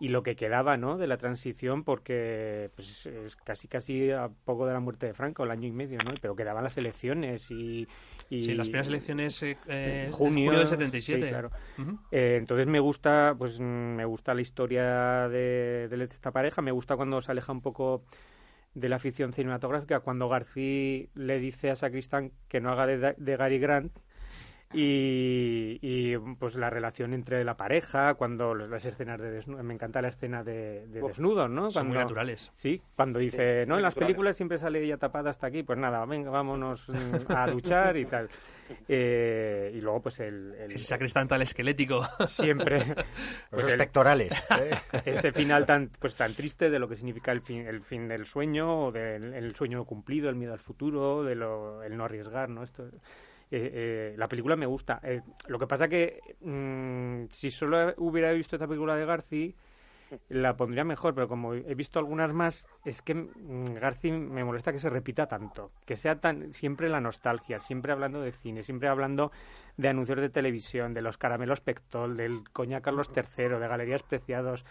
y lo que quedaba ¿no? de la transición porque pues, es casi casi a poco de la muerte de Franco, el año y medio, ¿no? pero quedaban las elecciones y... y sí, las primeras elecciones eh, eh junio, del 77. Sí, claro. eh, entonces me gusta pues me gusta la historia de, de esta pareja, me gusta cuando se aleja un poco de la afición cinematográfica, cuando García le dice a Sacristán que no haga de, de Gary Grant y, pues la relación entre la pareja, cuando las escenas de desnudo, me encanta la escena de, de desnudos, ¿no? Son muy naturales. Sí, cuando dice, no, en las películas siempre sale ella tapada hasta aquí, pues nada, venga, vámonos mm, a luchar y tal. Eh, y luego pues el... el ese sacristán tal esquelético. Siempre. Pues Los pectorales. ¿eh? Ese final tan pues tan triste de lo que significa el fin, el fin del sueño, o del el sueño cumplido, el miedo al futuro, de lo, el no arriesgar, ¿no? Esto eh, eh, la película me gusta. Eh, lo que pasa que mm, si solo hubiera visto esta película de Garci, la pondría mejor, pero como he visto algunas más, es que mm, Garci me molesta que se repita tanto, que sea tan siempre la nostalgia, siempre hablando de cine, siempre hablando de anuncios de televisión, de los caramelos Pectol, del coña Carlos III, de Galerías Preciados.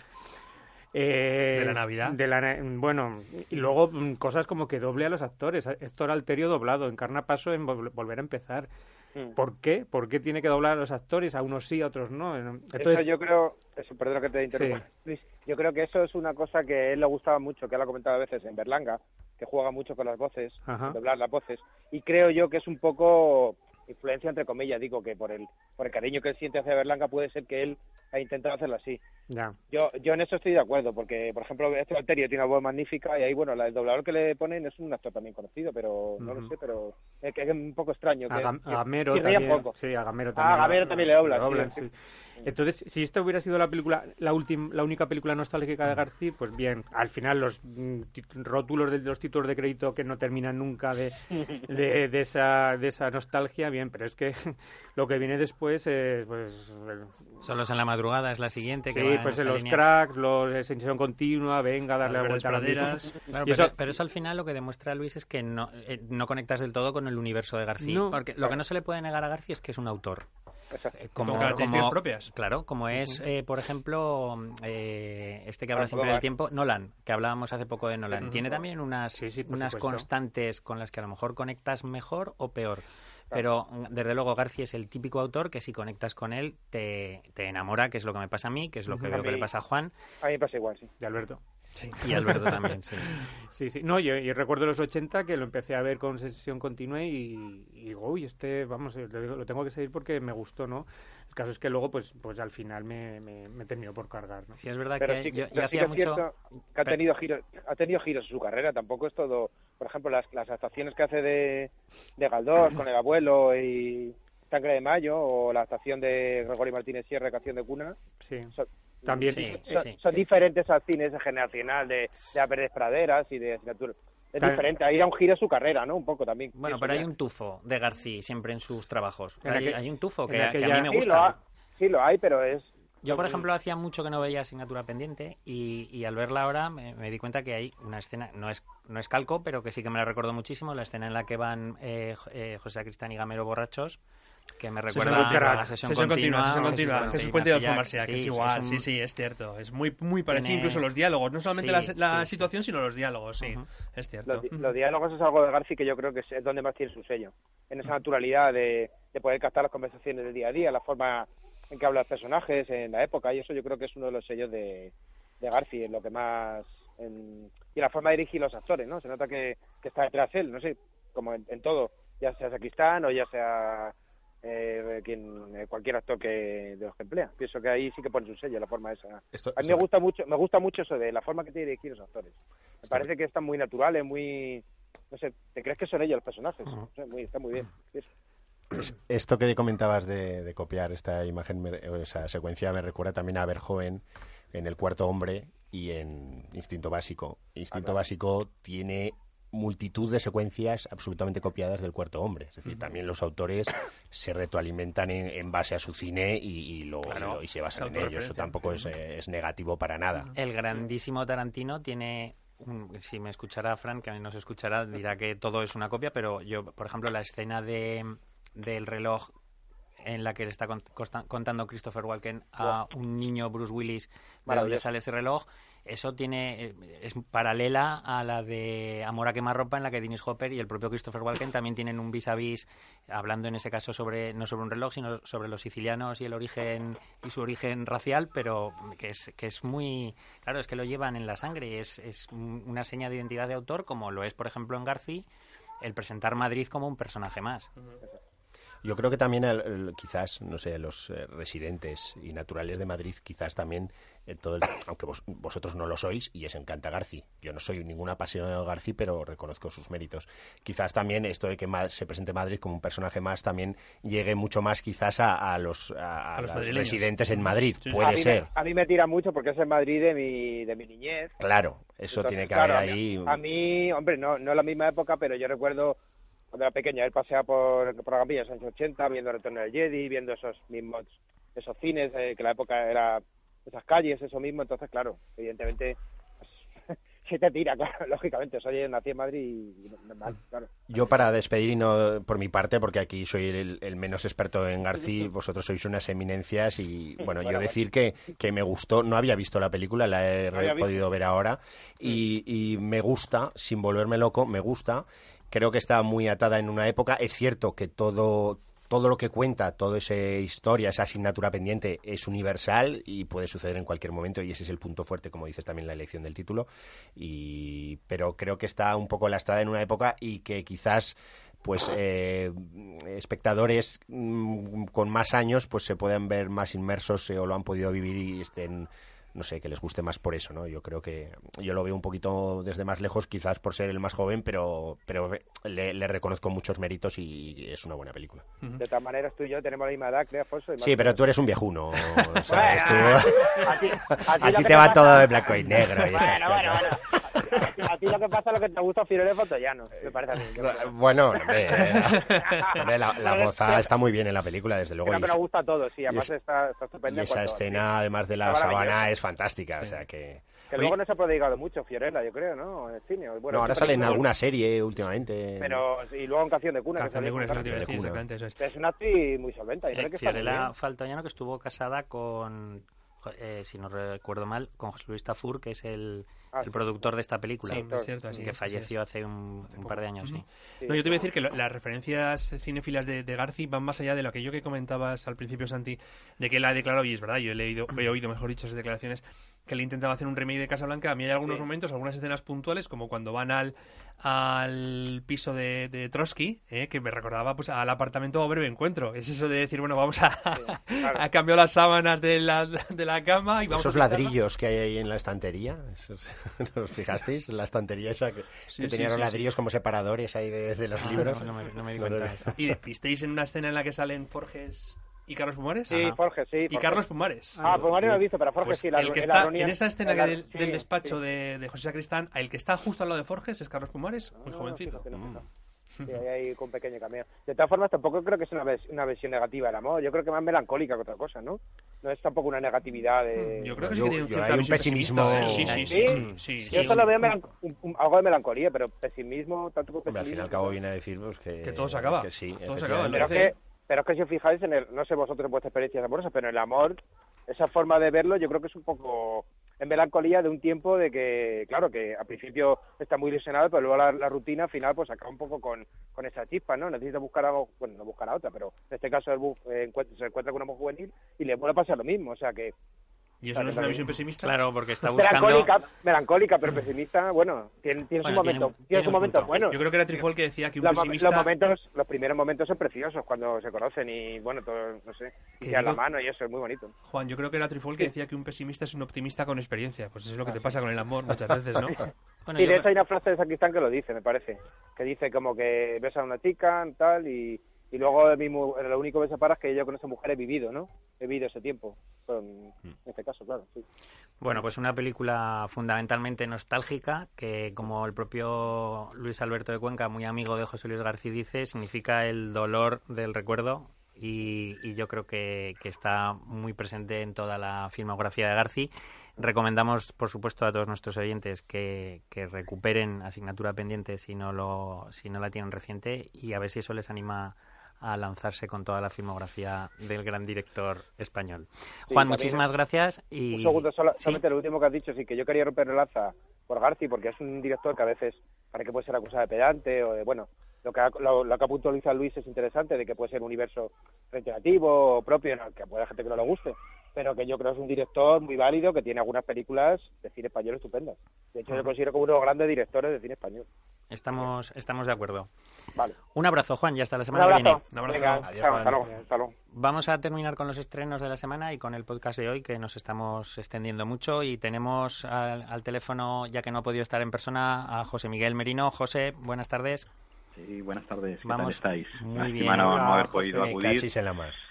Eh, de la Navidad. De la, bueno, y luego mm, cosas como que doble a los actores. Héctor Alterio doblado, Encarna Paso en Volver a Empezar. Mm. ¿Por qué? ¿Por qué tiene que doblar a los actores? A unos sí, a otros no. Eso Entonces, yo creo, eso, perdona que te interrumpa, Luis, yo creo que eso es una cosa que a él le gustaba mucho, que él ha comentado a veces en Berlanga, que juega mucho con las voces, Ajá. doblar las voces, y creo yo que es un poco influencia entre comillas, digo que por el por el cariño que él siente hacia Berlanga puede ser que él ha intentado hacerlo así. ya. Yo yo en eso estoy de acuerdo, porque por ejemplo este Alterio tiene una voz magnífica y ahí bueno, la- el doblador que le ponen es un actor también conocido, pero no lo sé, pero es que es un poco extraño. Que, que- a Gamero que ría también. Sí, a Gamero Ah, también. a Gamero también le doblan, sí, sí. Entonces, si esta hubiera sido la película, la última, la única película nostálgica de García, pues bien, al final los mm, rótulos de los títulos de crédito que no terminan nunca de, de, de esa, de esa nostalgia, bien, pero es que lo que viene después es, pues... Solos en la madrugada es la siguiente. que Sí, pues en los línea. cracks, los de sensación continua, venga, darle la vuelta a. Claro, pero, eso- pero eso al final lo que demuestra Luis es que no, eh, no conectas del todo con el universo de García. No. porque lo que no se le puede negar a García es que es un autor. Exacto. Eh, Con características propias. Claro, como es, eh, por ejemplo, eh, este que habla siempre del tiempo, Nolan, que hablábamos hace poco de Nolan. Tiene también unas, Sí, sí, por unas supuesto. constantes con las que a lo mejor conectas mejor o peor. Pero mm, desde luego García es el típico autor que si conectas con él te, te enamora, que es lo que me pasa a mí, que es lo que veo A que le pasa a Juan A mí me pasa igual, sí. De Alberto. y a Alberto también. Sí. Sí, sí. No, yo, yo recuerdo los 80 que lo empecé a ver con sesión continua y, y digo, uy, este, vamos, eh, lo, tengo que seguir porque me gustó, ¿no? El caso es que luego, pues, pues al final me, me, me terminó por cargar, ¿no? Sí, es verdad Pero que sí yo, yo sí hacía que mucho... que ha tenido giros, ha tenido giros en su carrera, tampoco es todo, por ejemplo, las, las actuaciones que hace de, de Galdós con el abuelo y Sangre de Mayo o la actuación de Gregorio Martínez Sierra, canción de cuna, Sí. son, También. Sí, son, sí. son diferentes al cine ese generacional de, de A Verdes Praderas y de asignatura. Es Claro. diferente, ahí era un giro en su carrera, ¿no? Un poco también. Bueno, pero hay un tufo de García siempre en sus trabajos. En Hay, un tufo que, que a mí me gusta. lo, ha- sí, lo hay, pero es... Yo, por ejemplo, hacía mucho que no veía asignatura pendiente y, y al verla ahora me, me di cuenta que hay una escena, no es, no es calco, pero que sí que me la recuerdo muchísimo, la escena en la que van eh, eh, José Cristán y Gamero borrachos, que me Sesión recuerda continua, a la sesión, Sesión continua, sesión o continua. Jesús Jesús Puente de Alfonso Marcia, que es igual. un- Sí, sí, es cierto. Es muy, muy parecido, Tiene- incluso los diálogos. No solamente Sí, la, la sí, situación, sino los diálogos, sí. Es cierto. Los, di- los diálogos es algo de Garci que yo creo que es, es donde más tiene su sello. En esa naturalidad de, de poder captar las conversaciones del día a día, la forma en que hablan los personajes en la época, y eso yo creo que es uno de los sellos de, de Garci, en lo que más... en- y la forma de dirigir los actores, ¿no? Se nota que, que está detrás él, no sé, como en, en todo, ya sea Sacristán o ya sea eh, quien, eh, cualquier actor que de los que emplea. Pienso que ahí sí que pone su sello, la forma esa. Esto- A mí me gusta mucho, me gusta mucho eso de la forma que tiene de dirigir los actores. Me parece que están muy naturales, muy, no sé, te crees que son ellos los personajes. No sé, muy, está muy bien. Esto que comentabas de, de copiar esta imagen, o esa secuencia, me recuerda también a Verhoeven en El Cuarto Hombre y en Instinto Básico. Instinto Básico tiene multitud de secuencias absolutamente copiadas del Cuarto Hombre. Es decir, también los autores se retroalimentan en, en base a su cine y, y lo, Claro. y lo- y se basan en ello. Eso tampoco es, es negativo para nada. El grandísimo Tarantino tiene, un- si me escuchará Fran, que a mí no se escuchará, dirá que todo es una copia, pero yo, por ejemplo, la escena de del reloj en la que le está contando Christopher Walken a un niño Bruce Willis de Maravilloso. sale ese reloj, eso tiene eh, es paralela a la de Amor a quemarropa en la que Dennis Hopper y el propio Christopher Walken también tienen un vis a vis hablando en ese caso sobre no sobre un reloj sino sobre los sicilianos y el origen y su origen racial pero que es que es muy claro es que lo llevan en la sangre y es, es un- una seña de identidad de autor como lo es por ejemplo en Garci el presentar Madrid como un personaje más Yo creo que también, el- el- quizás, no sé, los eh, residentes y naturales de Madrid, quizás también, eh, todo el- aunque vos- vosotros no lo sois, y es encanta Garci. Yo no soy ningún apasionado de Garci, pero reconozco sus méritos. Quizás también esto de que Ma- se presente Madrid como un personaje más también llegue mucho más quizás a, a los, a, a A los residentes en Madrid. Sí, Puede ser. Me, a mí me tira mucho porque es el Madrid de mi, de mi niñez. Claro, eso Entonces, tiene que claro, haber ahí. A mí, hombre, no, no es la misma época, pero yo recuerdo cuando era pequeña, él paseaba por, por la Gambilla en los años 80, viendo Retorno del Jedi, viendo esos mismos, esos cines, eh, que la época era esas calles, eso mismo, entonces, claro, evidentemente, pues, se te tira, claro, lógicamente, soy nací en Madrid y normal, claro. Yo para despedir y no por mi parte, porque aquí soy el, el menos experto en Garci, vosotros sois unas eminencias y bueno, yo Bueno, decir que, que me gustó, no había visto la película, la he No había visto. podido ver ahora y, y me gusta, sin volverme loco, me gusta, creo que está muy atada en una época, es cierto que todo todo lo que cuenta, toda esa historia, esa asignatura pendiente es universal y puede suceder en cualquier momento y ese es el punto fuerte, como dices también la elección del título. Y, pero creo que está un poco lastrada en una época y que quizás pues eh, espectadores mm, con más años pues se puedan ver más inmersos o lo han podido vivir y estén no sé, que les guste más por eso, ¿no? Yo creo que yo lo veo un poquito desde más lejos, quizás por ser el más joven, pero, pero le, reconozco muchos méritos y es una buena película. De todas maneras, tú y yo tenemos la misma edad, creo, Alfonso. Sí, pero tú eres un viejuno. a ti, te va todo de blanco y negro y esas cosas. A ti lo que pasa es lo que te gusta Firole Fotollano, me parece a mí. Bueno, la, moza está muy bien en la película, desde luego. Creo que nos gusta a todos, sí, además está, está estupenda. Y esa escena, además de la sabana, es fantástica, o sea que... Que luego no se ha prodigado mucho Fiorella, yo creo, ¿no? En el cine. Bueno, no, ahora sale en alguna serie últimamente. Pero, y luego en Canción de Cuna. Canción de Cuna, exactamente, eso es. Es una actriz muy solventa. Que Fiorella Faltoñano, que estuvo casada con eh, si no recuerdo mal, con José Luis Tafur, que es el, ah, el productor de esta película. Sí, es cierto, que falleció hace un, par de años, sí. No, yo te iba a decir que las referencias cinéfilas de, de Garci van más allá de lo que yo que comentabas al principio, Santi, de que él ha declarado, y es verdad, yo he leído, he oído, mejor dicho, esas declaraciones, que le intentaba hacer un remake de Casablanca. A mí hay algunos momentos, algunas escenas puntuales, como cuando van al, al piso de, de Trotsky, eh, que me recordaba pues al apartamento a breve encuentro. Es eso de decir, bueno, vamos a, a cambiar las sábanas de la, de la cama y vamos Esos ladrillos que hay ahí en la estantería, ¿os fijasteis? La estantería esa que, tenía los ladrillos como separadores ahí de, los ah, libros. No, me, di cuenta de eso. ¿Y visteis en una escena en la que salen Forges ¿Y Carlos Pumares? Sí, Forges, sí. Y Carlos Pumares. Ah, Pumares lo he visto, pero Forges pues sí. La, el que está en esa escena del, despacho de, de, José Sacristán, el que está justo al lado de Forges es Carlos Pumares, muy ah, jovencito. Sí, ahí con pequeño cameo. De todas formas, tampoco creo que sea una, una versión negativa del amor. Yo creo que más melancólica que otra cosa, ¿no? No es tampoco una negatividad de... Yo creo que sí que tiene un, cierto pesimismo. Sí, sí, sí. sí, Yo solo veo algo de melancolía, pero pesimismo, tanto como pesimismo... al fin y al cabo viene a decir pues, que... Que todo se acaba. Que sí, todo se acaba. Pero que pero es que si os fijáis en el, no sé vosotros en vuestras experiencias amorosas, pero el amor, esa forma de verlo yo creo que es un poco en melancolía de un tiempo de que, claro, que al principio está muy ilusionado, pero luego la, rutina al final pues acaba un poco con, con esa chispa, ¿no? Necesita buscar algo, bueno, no buscar a otra, pero en este caso eh, se encuentra con una mujer juvenil y le puede pasar lo mismo, o sea que ¿Y eso no es una visión pesimista? Claro, porque está buscando... Melancólica, melancólica pero pesimista, bueno, tiene, tiene su momento. Tiene, su momento bueno. Yo creo que era Trifol que decía que un los, pesimista... Los, momentos, los primeros momentos son preciosos cuando se conocen y, bueno, todo, no sé, y a la mano y eso es muy bonito. Juan, yo creo que era Trifol que decía que un pesimista es un optimista con experiencia. Pues eso es lo que te pasa con el amor muchas veces, ¿no? y de hecho hay una frase de Sacristán que lo dice, me parece. Que dice como que ves a una chica, tal, y y luego lo único que separa es que yo con esa mujer he vivido, ¿no? He vivido ese tiempo, en, mm. este caso, claro. Sí. Bueno, pues una película fundamentalmente nostálgica que, como el propio Luis Alberto de Cuenca, muy amigo de José Luis García, dice, significa el dolor del recuerdo y, yo creo que, está muy presente en toda la filmografía de García. Recomendamos, por supuesto, a todos nuestros oyentes que, que recuperen asignatura pendiente si no, lo, si no la tienen reciente y a ver si eso les anima a lanzarse con toda la filmografía del gran director español. Juan, muchísimas gracias. Y... Un segundo, solamente lo último que has dicho, sí, que yo quería romper el lanza por Garci, porque es un director que a veces parece que puede ser acusado de pedante o de, bueno, lo que ha, lo, lo que ha puntualizado Luis es interesante, de que puede ser un universo recreativo o propio, ¿no? que puede haber gente que no le guste, pero que yo creo que es un director muy válido, que tiene algunas películas de cine español estupendas. De hecho, yo considero como uno de los grandes directores de cine español. Estamos, estamos de acuerdo. Vale. Un abrazo, Juan, y hasta la semana que viene. Un abrazo. Adiós, Vamos a terminar con los estrenos de la semana y con el podcast de hoy, que nos estamos extendiendo mucho. Y tenemos al, al teléfono, ya que no ha podido estar en persona, a José Miguel Merino. José, buenas tardes. Sí, buenas tardes. ¿Qué tal estáis? Muy bien. no haber podido acudir,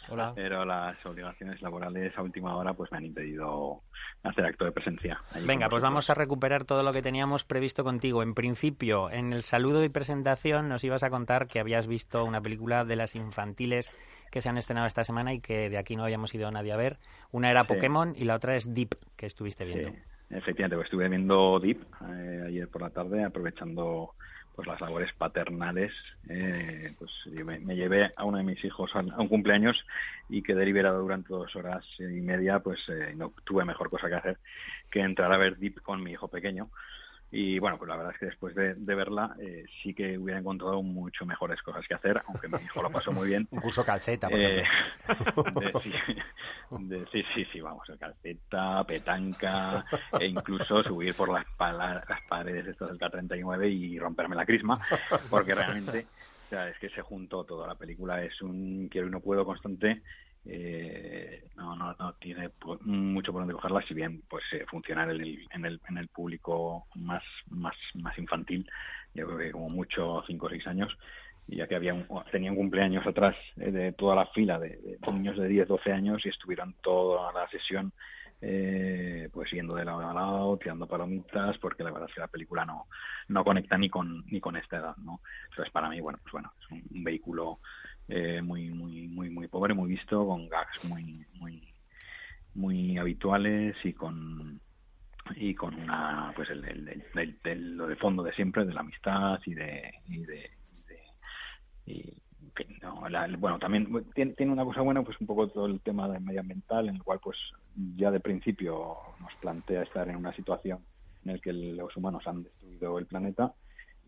Hola. pero las obligaciones laborales a última hora pues me han impedido hacer acto de presencia. Venga, pues vamos a recuperar todo lo que teníamos previsto contigo. En principio, en el saludo y presentación nos ibas a contar que habías visto una película de las infantiles que se han estrenado esta semana y que de aquí no habíamos ido nadie a ver. Una era Pokémon y la otra es Deep, que estuviste viendo. Sí. Efectivamente, pues estuve viendo Deep eh, ayer por la tarde, aprovechando pues las labores paternales, eh, pues me, llevé a uno de mis hijos a, un cumpleaños y quedé liberado durante dos horas y media, pues eh, no tuve mejor cosa que hacer que entrar a ver Deep con mi hijo pequeño. Y bueno, pues la verdad es que después de, verla eh, sí que hubiera encontrado mucho mejores cosas que hacer, aunque mi hijo lo pasó muy bien. Un curso calceta, por eh, sí, sí, sí, vamos, calceta, petanca, e incluso subir por las, las paredes estas del K39 y romperme la crisma, porque realmente o sea, es que se juntó todo. La película es un quiero y no puedo constante eh, no, no, no tiene mucho por donde cogerla, si bien pues eh, funciona en el, en el, en el público más, más, más infantil, yo creo que como mucho 5 o 6 años, ya que había un, tenía un cumpleaños atrás eh, de toda la fila de, niños de 10, 12 años y estuvieron toda la sesión eh, pues yendo de lado a lado, tirando palomitas, porque la verdad es que la película no, no conecta ni con, ni con esta edad, ¿no? Entonces para mí, bueno, pues bueno, es un vehículo eh, muy muy muy muy pobre muy visto con gags muy muy muy habituales y con y con una pues el, lo de fondo de siempre de la amistad y de y de, bueno también tiene, tiene, una cosa buena pues un poco todo el tema de medioambiental en el cual pues ya de principio nos plantea estar en una situación en la que los humanos han destruido el planeta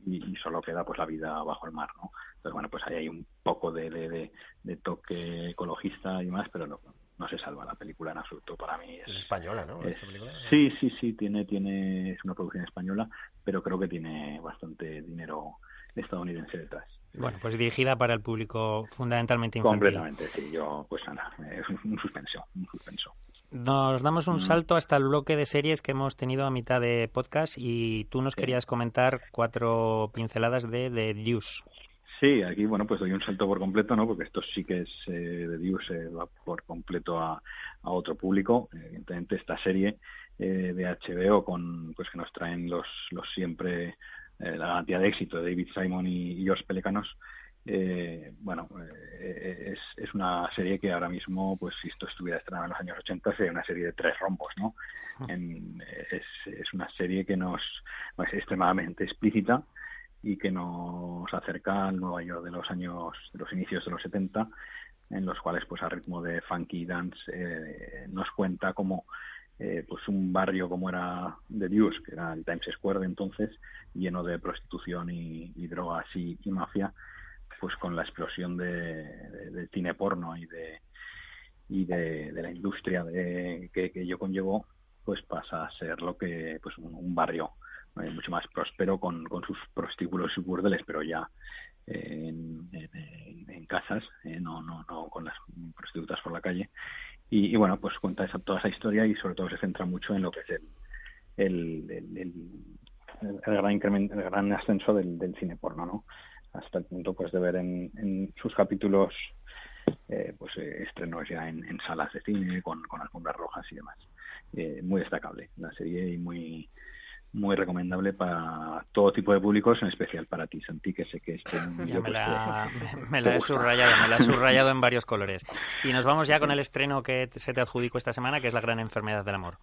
y, solo queda pues la vida bajo el mar, ¿no? Entonces, bueno, pues ahí hay un poco de, de, toque ecologista y más, pero no, no se salva la película en absoluto para mí. Es, española, ¿no? sí, sí, sí, tiene, tiene, es una producción española, pero creo que tiene bastante dinero estadounidense detrás. Bueno, pues dirigida para el público fundamentalmente infantil. Completamente, sí. Yo, pues nada, es un, suspenso, un suspenso. Nos damos un mm. salto hasta el bloque de series que hemos tenido a mitad de podcast y tú nos querías comentar cuatro pinceladas de The Deuce. Sí, aquí bueno pues doy un salto por completo, ¿no? Porque esto sí que es eh, Deuce, va por completo a, otro público. Evidentemente esta serie eh, de HBO con pues que nos traen los los siempre eh, la garantía de éxito de David Simon y, y George Pelecanos eh, bueno, eh, es, es, una serie que ahora mismo, pues si esto estuviera estrenado en los años 80, sería una serie de tres rombos, ¿no? es, es una serie que nos es extremadamente explícita y que nos acerca al Nueva York de los años, de los inicios de los 70, en los cuales, pues a ritmo de funky dance, eh, nos cuenta como eh, pues un barrio como era The Deuce, que era el Times Square de entonces, lleno de prostitución y, drogas y mafia, pues con la explosión de, cine porno y de y de, la industria de, que, que yo conllevo pues pasa a ser lo que pues un, barrio eh, mucho más próspero con, con sus prostíbulos y burdeles pero ya eh, en, en, casas eh, no no no con las prostitutas por la calle. Y, bueno pues cuenta esa, toda esa historia y sobre todo se centra mucho en lo que es el el, el, el, gran incremento el gran ascenso del, cine porno no hasta el punto pues de ver en, sus capítulos eh, pues eh, estrenos ya en, salas de cine con, con alfombras rojas y demás. Muy destacable la serie y muy muy recomendable para todo tipo de públicos, en especial para ti, Santi, que sé que este me, la, me, la he subrayado, me la he subrayado en varios colores. Y nos vamos ya con el estreno que se te adjudicó esta semana, que es La gran enfermedad del amor.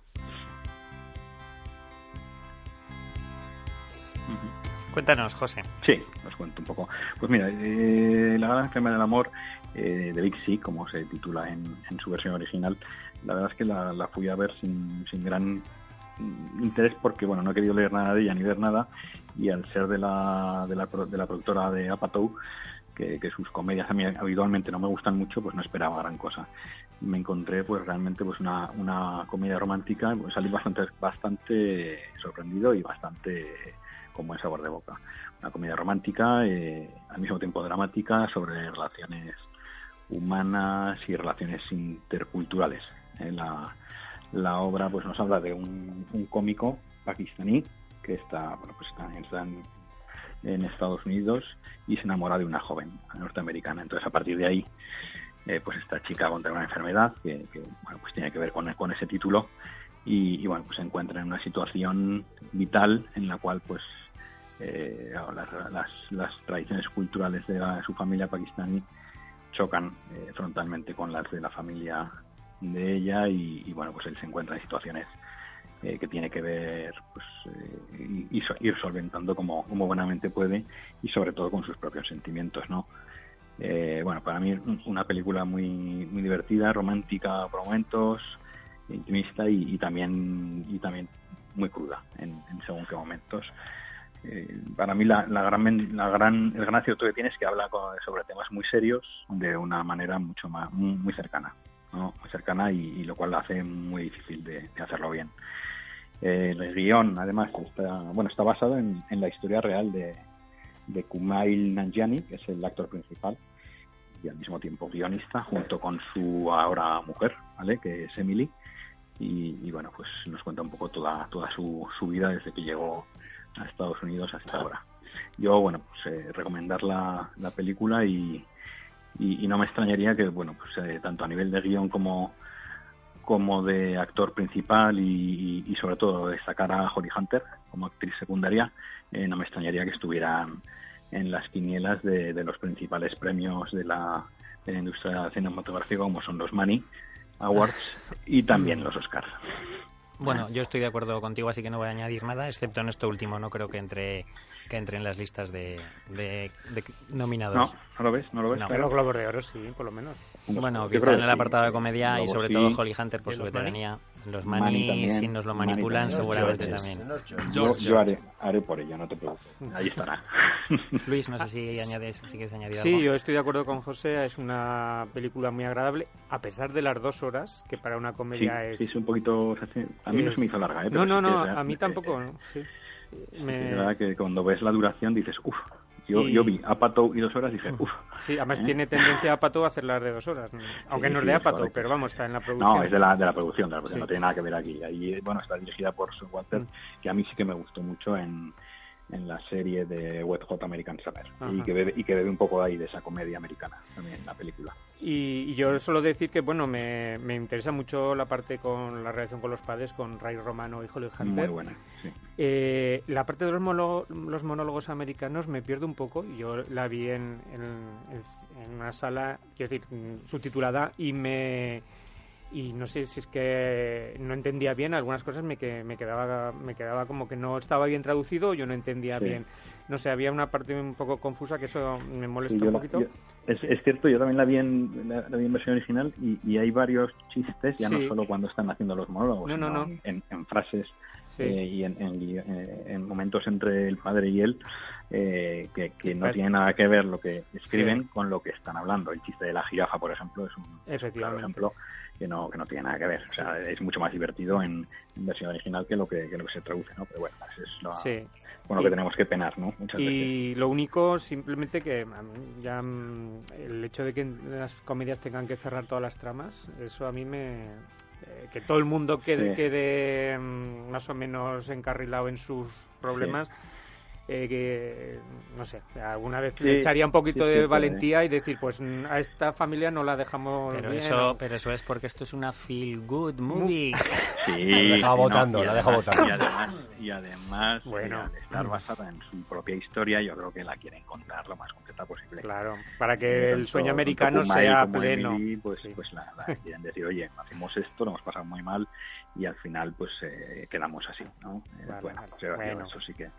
Cuéntanos, José. Sí, os cuento un poco. Pues mira, eh, La gran enfermedad del amor eh, de Big C, como se titula en, su versión original, la verdad es que la, fui a ver sin, sin gran interés porque bueno no he querido leer nada de ella ni ver nada y al ser de la, de la, de la productora de Apatow que, sus comedias a mí habitualmente no me gustan mucho pues no esperaba gran cosa me encontré pues realmente pues una, una comedia romántica pues salí bastante bastante sorprendido y bastante con buen sabor de boca. Una comedia romántica, eh, al mismo tiempo dramática, sobre relaciones humanas y relaciones interculturales. Eh, la, la, obra pues nos habla de un, cómico pakistaní que está, bueno, pues está, en, Estados Unidos y se enamora de una joven norteamericana. Entonces, a partir de ahí, eh, pues esta chica contra una enfermedad que, bueno, pues tiene que ver con, con ese título y, bueno, pues se encuentra en una situación vital en la cual pues eh, las, las, tradiciones culturales de, su familia pakistaní chocan eh, frontalmente con las de la familia de ella y, bueno pues él se encuentra en situaciones eh, que tiene que ver pues eh, ir solventando como, como buenamente puede y sobre todo con sus propios sentimientos no bueno para mí una película muy muy divertida romántica por momentos intimista y, y también y también muy cruda en, según qué momentos. Eh, para mí la, gran, la gran, el gran acierto que tiene es que habla sobre temas muy serios de una manera mucho más muy, cercana, ¿no? cercana y, lo cual lo hace muy difícil de, hacerlo bien. El guion, además, está, bueno, está basado en, en la historia real de, de Kumail Nanjiani, que es el actor principal y al mismo tiempo guionista, junto con su ahora mujer, ¿vale? que es Emily. Y, bueno, pues nos cuenta un poco toda, toda su, su vida desde que llegó a Estados Unidos hasta ahora. Yo, bueno, pues eh, recomendar la, la película y, y, no me extrañaría que, bueno, pues eh, tanto a nivel de guion como, como de actor principal y, sobre todo destacar a Holly Hunter como actriz secundaria, eh, no me extrañaría que estuvieran en las quinielas de, los principales premios de la, de la industria cinematográfica como son los Manny Awards y también los Oscars. Bueno, yo estoy de acuerdo contigo, así que no voy a añadir nada, excepto en esto último. No creo que entre que entre en las listas de, de, nominados. No, no lo ves, no lo ves. Pero Globos de Oro sí, por lo menos. Bueno, quizá en el apartado de comedia y sobre todo Holly Hunter por su veteranía. Los Mani, si nos lo manipulan, seguramente también. Yo, yo haré, haré, por ello, no te preocupes. Ahí estará. Luis, no sé si, añades, si quieres añadir sí, algo. Sí, yo estoy de acuerdo con José. Es una película muy agradable, a pesar de las dos horas, que para una comedia es... Sí, es un poquito... A mí no se me hizo larga, ¿eh? no, no, no, a mí tampoco. Sí. Me... Es verdad que cuando ves la duración dices, uff, yo, yo vi Apato y dos horas y dije, uff. Sí, además ¿eh? tiene tendencia Apato a hacerlas de dos horas. Aunque no es de Apato, pero vamos, está en la producción. No, es de la, de la producción, de la producción no tiene nada que ver aquí. Ahí, bueno, está dirigida por Sue Walter, mm. que a mí sí que me gustó mucho en, en la serie de Wet Hot American Summer y que, bebe, y que bebe un poco ahí de esa comedia americana también la película. Y, yo solo decir que bueno me, me, interesa mucho la parte con la relación con los padres, con Ray Romano y Holly Hunter. Muy buena, sí. Eh, la parte de los, los monólogos americanos me pierdo un poco. Yo la vi en, en, en una sala, quiero decir, subtitulada y me y no sé si es que no entendía bien algunas cosas me, que, me quedaba me quedaba como que no estaba bien traducido yo no entendía bien. No sé había una parte un poco confusa que eso me molesta un poquito. es, es, cierto yo también la vi en la, vi en versión original y, y, hay varios chistes ya no solo cuando están haciendo los monólogos sino En, en, frases eh, y en, eh, en, momentos entre el padre y él eh, que, que no tiene nada que ver lo que escriben con lo que están hablando. El chiste de la jirafa por ejemplo es un ejemplo que no, que no tiene nada que ver. O sea, es mucho más divertido en, versión original que lo que, que, lo que se traduce, ¿no? Pero bueno, eso es lo, con lo que tenemos que penar, ¿no? Muchas y lo único, simplemente que ya mm, el hecho de que las comedias tengan que cerrar todas las tramas, eso a mí me... Eh, que todo el mundo quede, quede mm, más o menos encarrilado en sus problemas eh, que, no sé, alguna vez le echaría un poquito de valentía y decir, pues a esta familia no la dejamos pero bien, Eso, Pero eso es porque esto es una feel-good movie. Sí, la deja votando, la deja votando. Y además, y además bueno. estar basada en su propia historia, yo creo que la quieren contar lo más completa posible. Claro, para que el sueño americano sea pleno. pues, pues la, quieren decir, oye, hacemos esto, lo hemos pasado muy mal y al final pues eh, quedamos así, ¿no? Eh, bueno, eso sí que...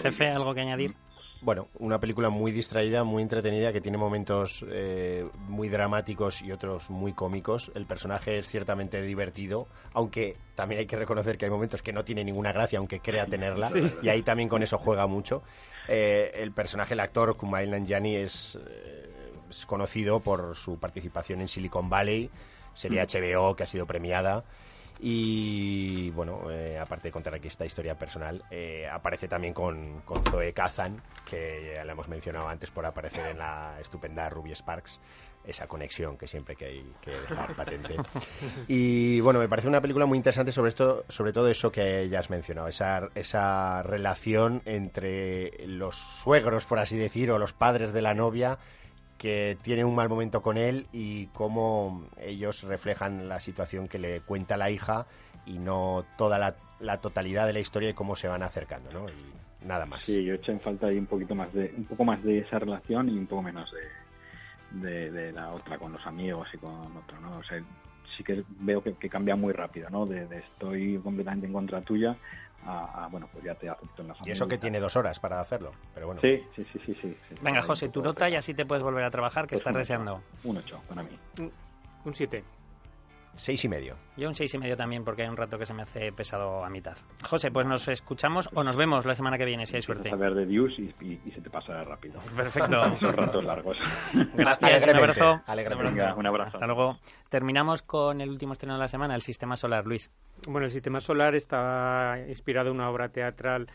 Jefe, ¿algo que añadir? Mm. Bueno, una película muy distraída, muy entretenida, que tiene momentos eh, muy dramáticos y otros muy cómicos. El personaje es ciertamente divertido, aunque también hay que reconocer que hay momentos que no tiene ninguna gracia, aunque crea tenerla, y ahí también con eso juega mucho. el personaje, el actor Kumail Nanjiani, es, es, conocido por su participación en Silicon Valley, serie HBO mm. que ha sido premiada. Y bueno, eh, aparte de contar aquí esta historia personal, eh, aparece también con, con Zoe Kazan, que ya la hemos mencionado antes por aparecer en la estupenda Ruby Sparks esa conexión que siempre que hay que dejar patente. Y bueno, me parece una película muy interesante sobre esto, sobre todo eso que ya has mencionado, esa, esa relación entre los suegros, por así decir, o los padres de la novia que tiene un mal momento con él y cómo ellos reflejan la situación que le cuenta la hija y no toda la, la totalidad de la historia y cómo se van acercando, ¿no? Y nada más. Sí, yo eché en falta ahí un poquito más de un poco más de esa relación y un poco menos de, de, la otra con los amigos y con otro, ¿no? O sea, sí que veo que, cambia muy rápido, ¿no? De, de, estoy completamente en contra tuya bueno, pues ya te acepto en la familia. Y eso que tiene dos horas para hacerlo, pero bueno. Sí, sí, sí, sí. sí, Venga, José, tu nota y así te puedes volver a trabajar, que pues estás deseando. Un 8 para mí. Un 7. Seis y medio. Yo un seis y medio también, porque hay un rato que se me hace pesado a mitad. José, pues nos escuchamos o nos vemos la semana que viene, si hay suerte. A ver de Dios y, y- y se te pasa rápido. Perfecto. Son ratos largos. Gracias, un abrazo. Venga, un abrazo. Hasta luego. Terminamos con el último estreno de la semana, el Sistema Solar, Luis. Bueno, el sistema solar está inspirado en una obra teatral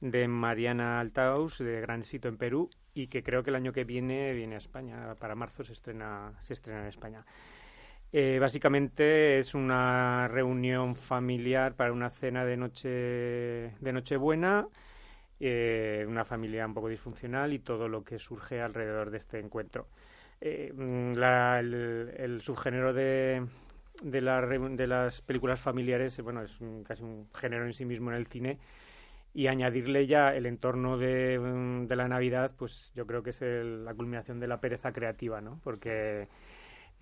de Mariana Altaus, de Gran Sito en Perú, y que creo que el año que viene viene a España. Para marzo se estrena, se estrena en España. Eh, básicamente es una reunión familiar para una cena de noche de Nochebuena, eh, una familia un poco disfuncional y todo lo que surge alrededor de este encuentro. Eh, mm, el, subgénero de, de, la de las películas familiares, eh, bueno, es un- casi un género en sí mismo en el cine. Y añadirle ya el entorno de, mm, de la Navidad, pues yo creo que es el- la culminación de la pereza creativa, ¿no? Porque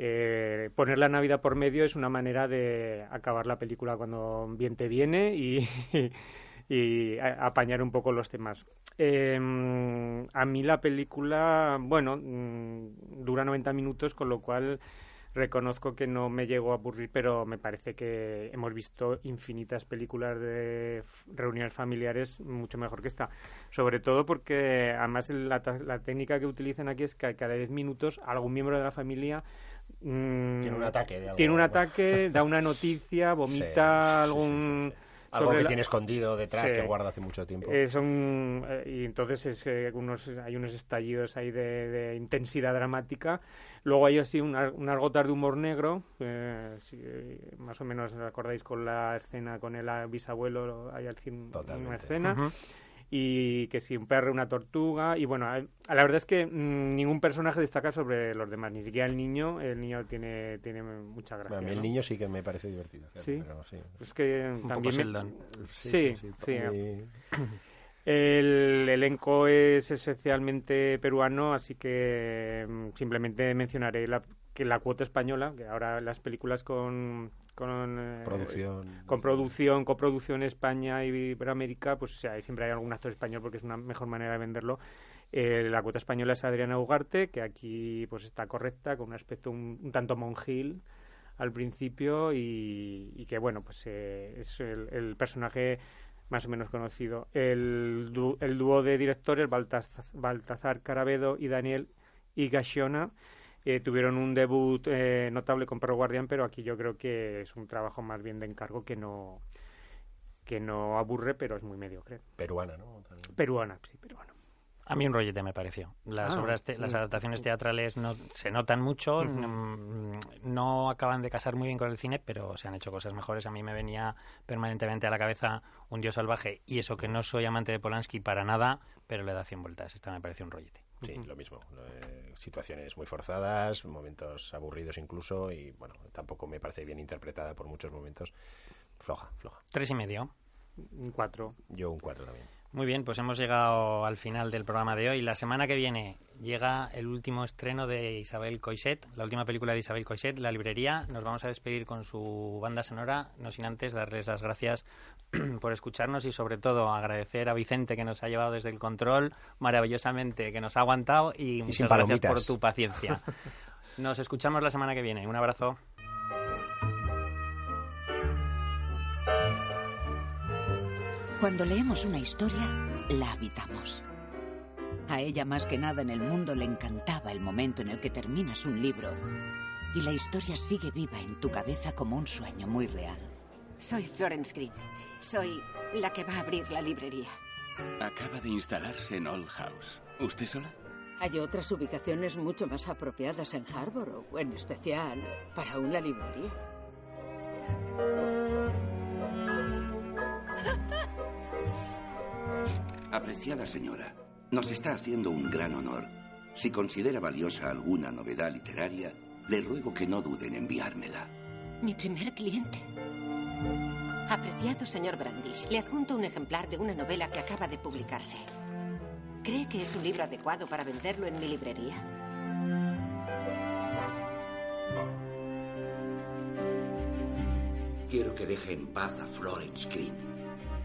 eh, poner la Navidad por medio es una manera de acabar la película cuando bien te viene y, y apañar un poco los temas. Eh, a mí la película, bueno, mm, dura 90 minutos, con lo cual reconozco que no me llegó a aburrir, pero me parece que hemos visto infinitas películas de reuniones familiares mucho mejor que esta. Sobre todo porque además la, la técnica que utilizan aquí es que cada 10 minutos algún miembro de la familia mm, Tiene un ataque de algo. tiene un ataque, da una noticia, vomita Sí, sí, sí, algún... sí, sí. Algo que la- tiene escondido detrás Sí. que guarda hace mucho tiempo. eh, son, eh, y entonces es que unos, hay unos estallidos ahí de, de intensidad dramática. Luego hay así una- unas gotas de humor negro, eh, si, eh, más o menos os acordáis con la escena con el bisabuelo, hay al fin una Totalmente. escena. Y que si un perro, una tortuga. Y bueno, la verdad es que mm, ningún personaje destaca sobre los demás, ni siquiera el niño. El niño tiene, tiene mucha gracia. a mí el ¿no? niño sí que me parece divertido. Sí. pero sí. Es que Un poco también. me- Sheldon. Sí, sí. muy- El elenco es esencialmente peruano, así que mm, simplemente mencionaré la, que la cuota española, que ahora las películas con, con eh, Producción. con producción, coproducción España y Iberoamérica, pues o sea, siempre hay algún actor español porque es una mejor manera de venderlo. Eh, la cuota española es Adriana Ugarte, que aquí pues está correcta, con un aspecto un, un tanto monjil al principio y, y que bueno, pues eh, es el, el personaje más o menos conocido. El, du- el dúo de directores, Baltazar, Baltazar Carabedo y Daniel Higashioka, eh, tuvieron un debut eh, notable con Perro Guardián, pero aquí yo creo que es un trabajo más bien de encargo que no que no aburre, pero es muy mediocre. Peruana, ¿no? También. Peruana, sí, peruana. A mí un rollete me pareció. Las Ah, obras, te- las mm. adaptaciones teatrales no, se notan mucho, Ujú. mm, no acaban de casar muy bien con el cine, pero se han hecho cosas mejores. A mí me venía permanentemente a la cabeza Un dios salvaje y eso que no soy amante de Polanski para nada, pero le da 100 vueltas. Esta me pareció un rollete. Sí, lo mismo. Eh, situaciones muy forzadas, momentos aburridos incluso, y bueno, tampoco me parece bien interpretada por muchos momentos. Floja, floja. Tres y medio. Un cuatro. Yo un 4 también. Muy bien, pues hemos llegado al final del programa de hoy. La semana que viene llega el último estreno de Isabel Coixet, la última película de Isabel Coixet, La Librería. Nos vamos a despedir con su banda sonora, no sin antes darles las gracias por escucharnos y sobre todo agradecer a Vicente que nos ha llevado desde el control maravillosamente, que nos ha aguantado y, sin muchas gracias por tu paciencia. Nos escuchamos la semana que viene. Un abrazo. Cuando leemos una historia, la habitamos. A ella más que nada en el mundo le encantaba el momento en el que terminas un libro y la historia sigue viva en tu cabeza como un sueño muy real. Soy Florence Green. Soy la que va a abrir la librería. Acaba de instalarse en Old House. ¿Usted sola? Hay otras ubicaciones mucho más apropiadas en Harborough, en especial para una librería. Apreciada señora, nos está haciendo un gran honor. Si considera valiosa alguna novedad literaria, le ruego que no dude en enviármela. Mi primer cliente. Apreciado señor Brandish, le adjunto un ejemplar de una novela que acaba de publicarse. ¿Cree que es un libro adecuado para venderlo en mi librería? Quiero que deje en paz a Florence Green.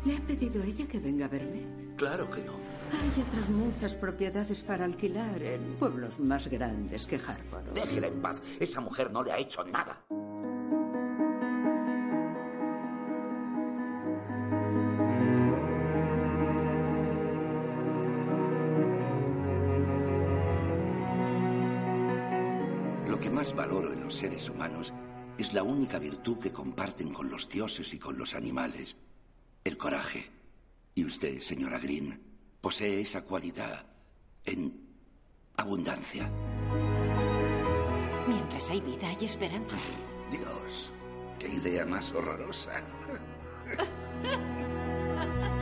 ¿Le ha pedido ella que venga a verme? Claro que no. Hay otras muchas propiedades para alquilar en pueblos más grandes que Harvard. Déjela en paz. Esa mujer no le ha hecho nada. Lo que más valoro en los seres humanos es la única virtud que comparten con los dioses y con los animales, el coraje. Y usted, señora Green, posee esa cualidad en abundancia. Mientras hay vida, hay esperanza. Dios, qué idea más horrorosa.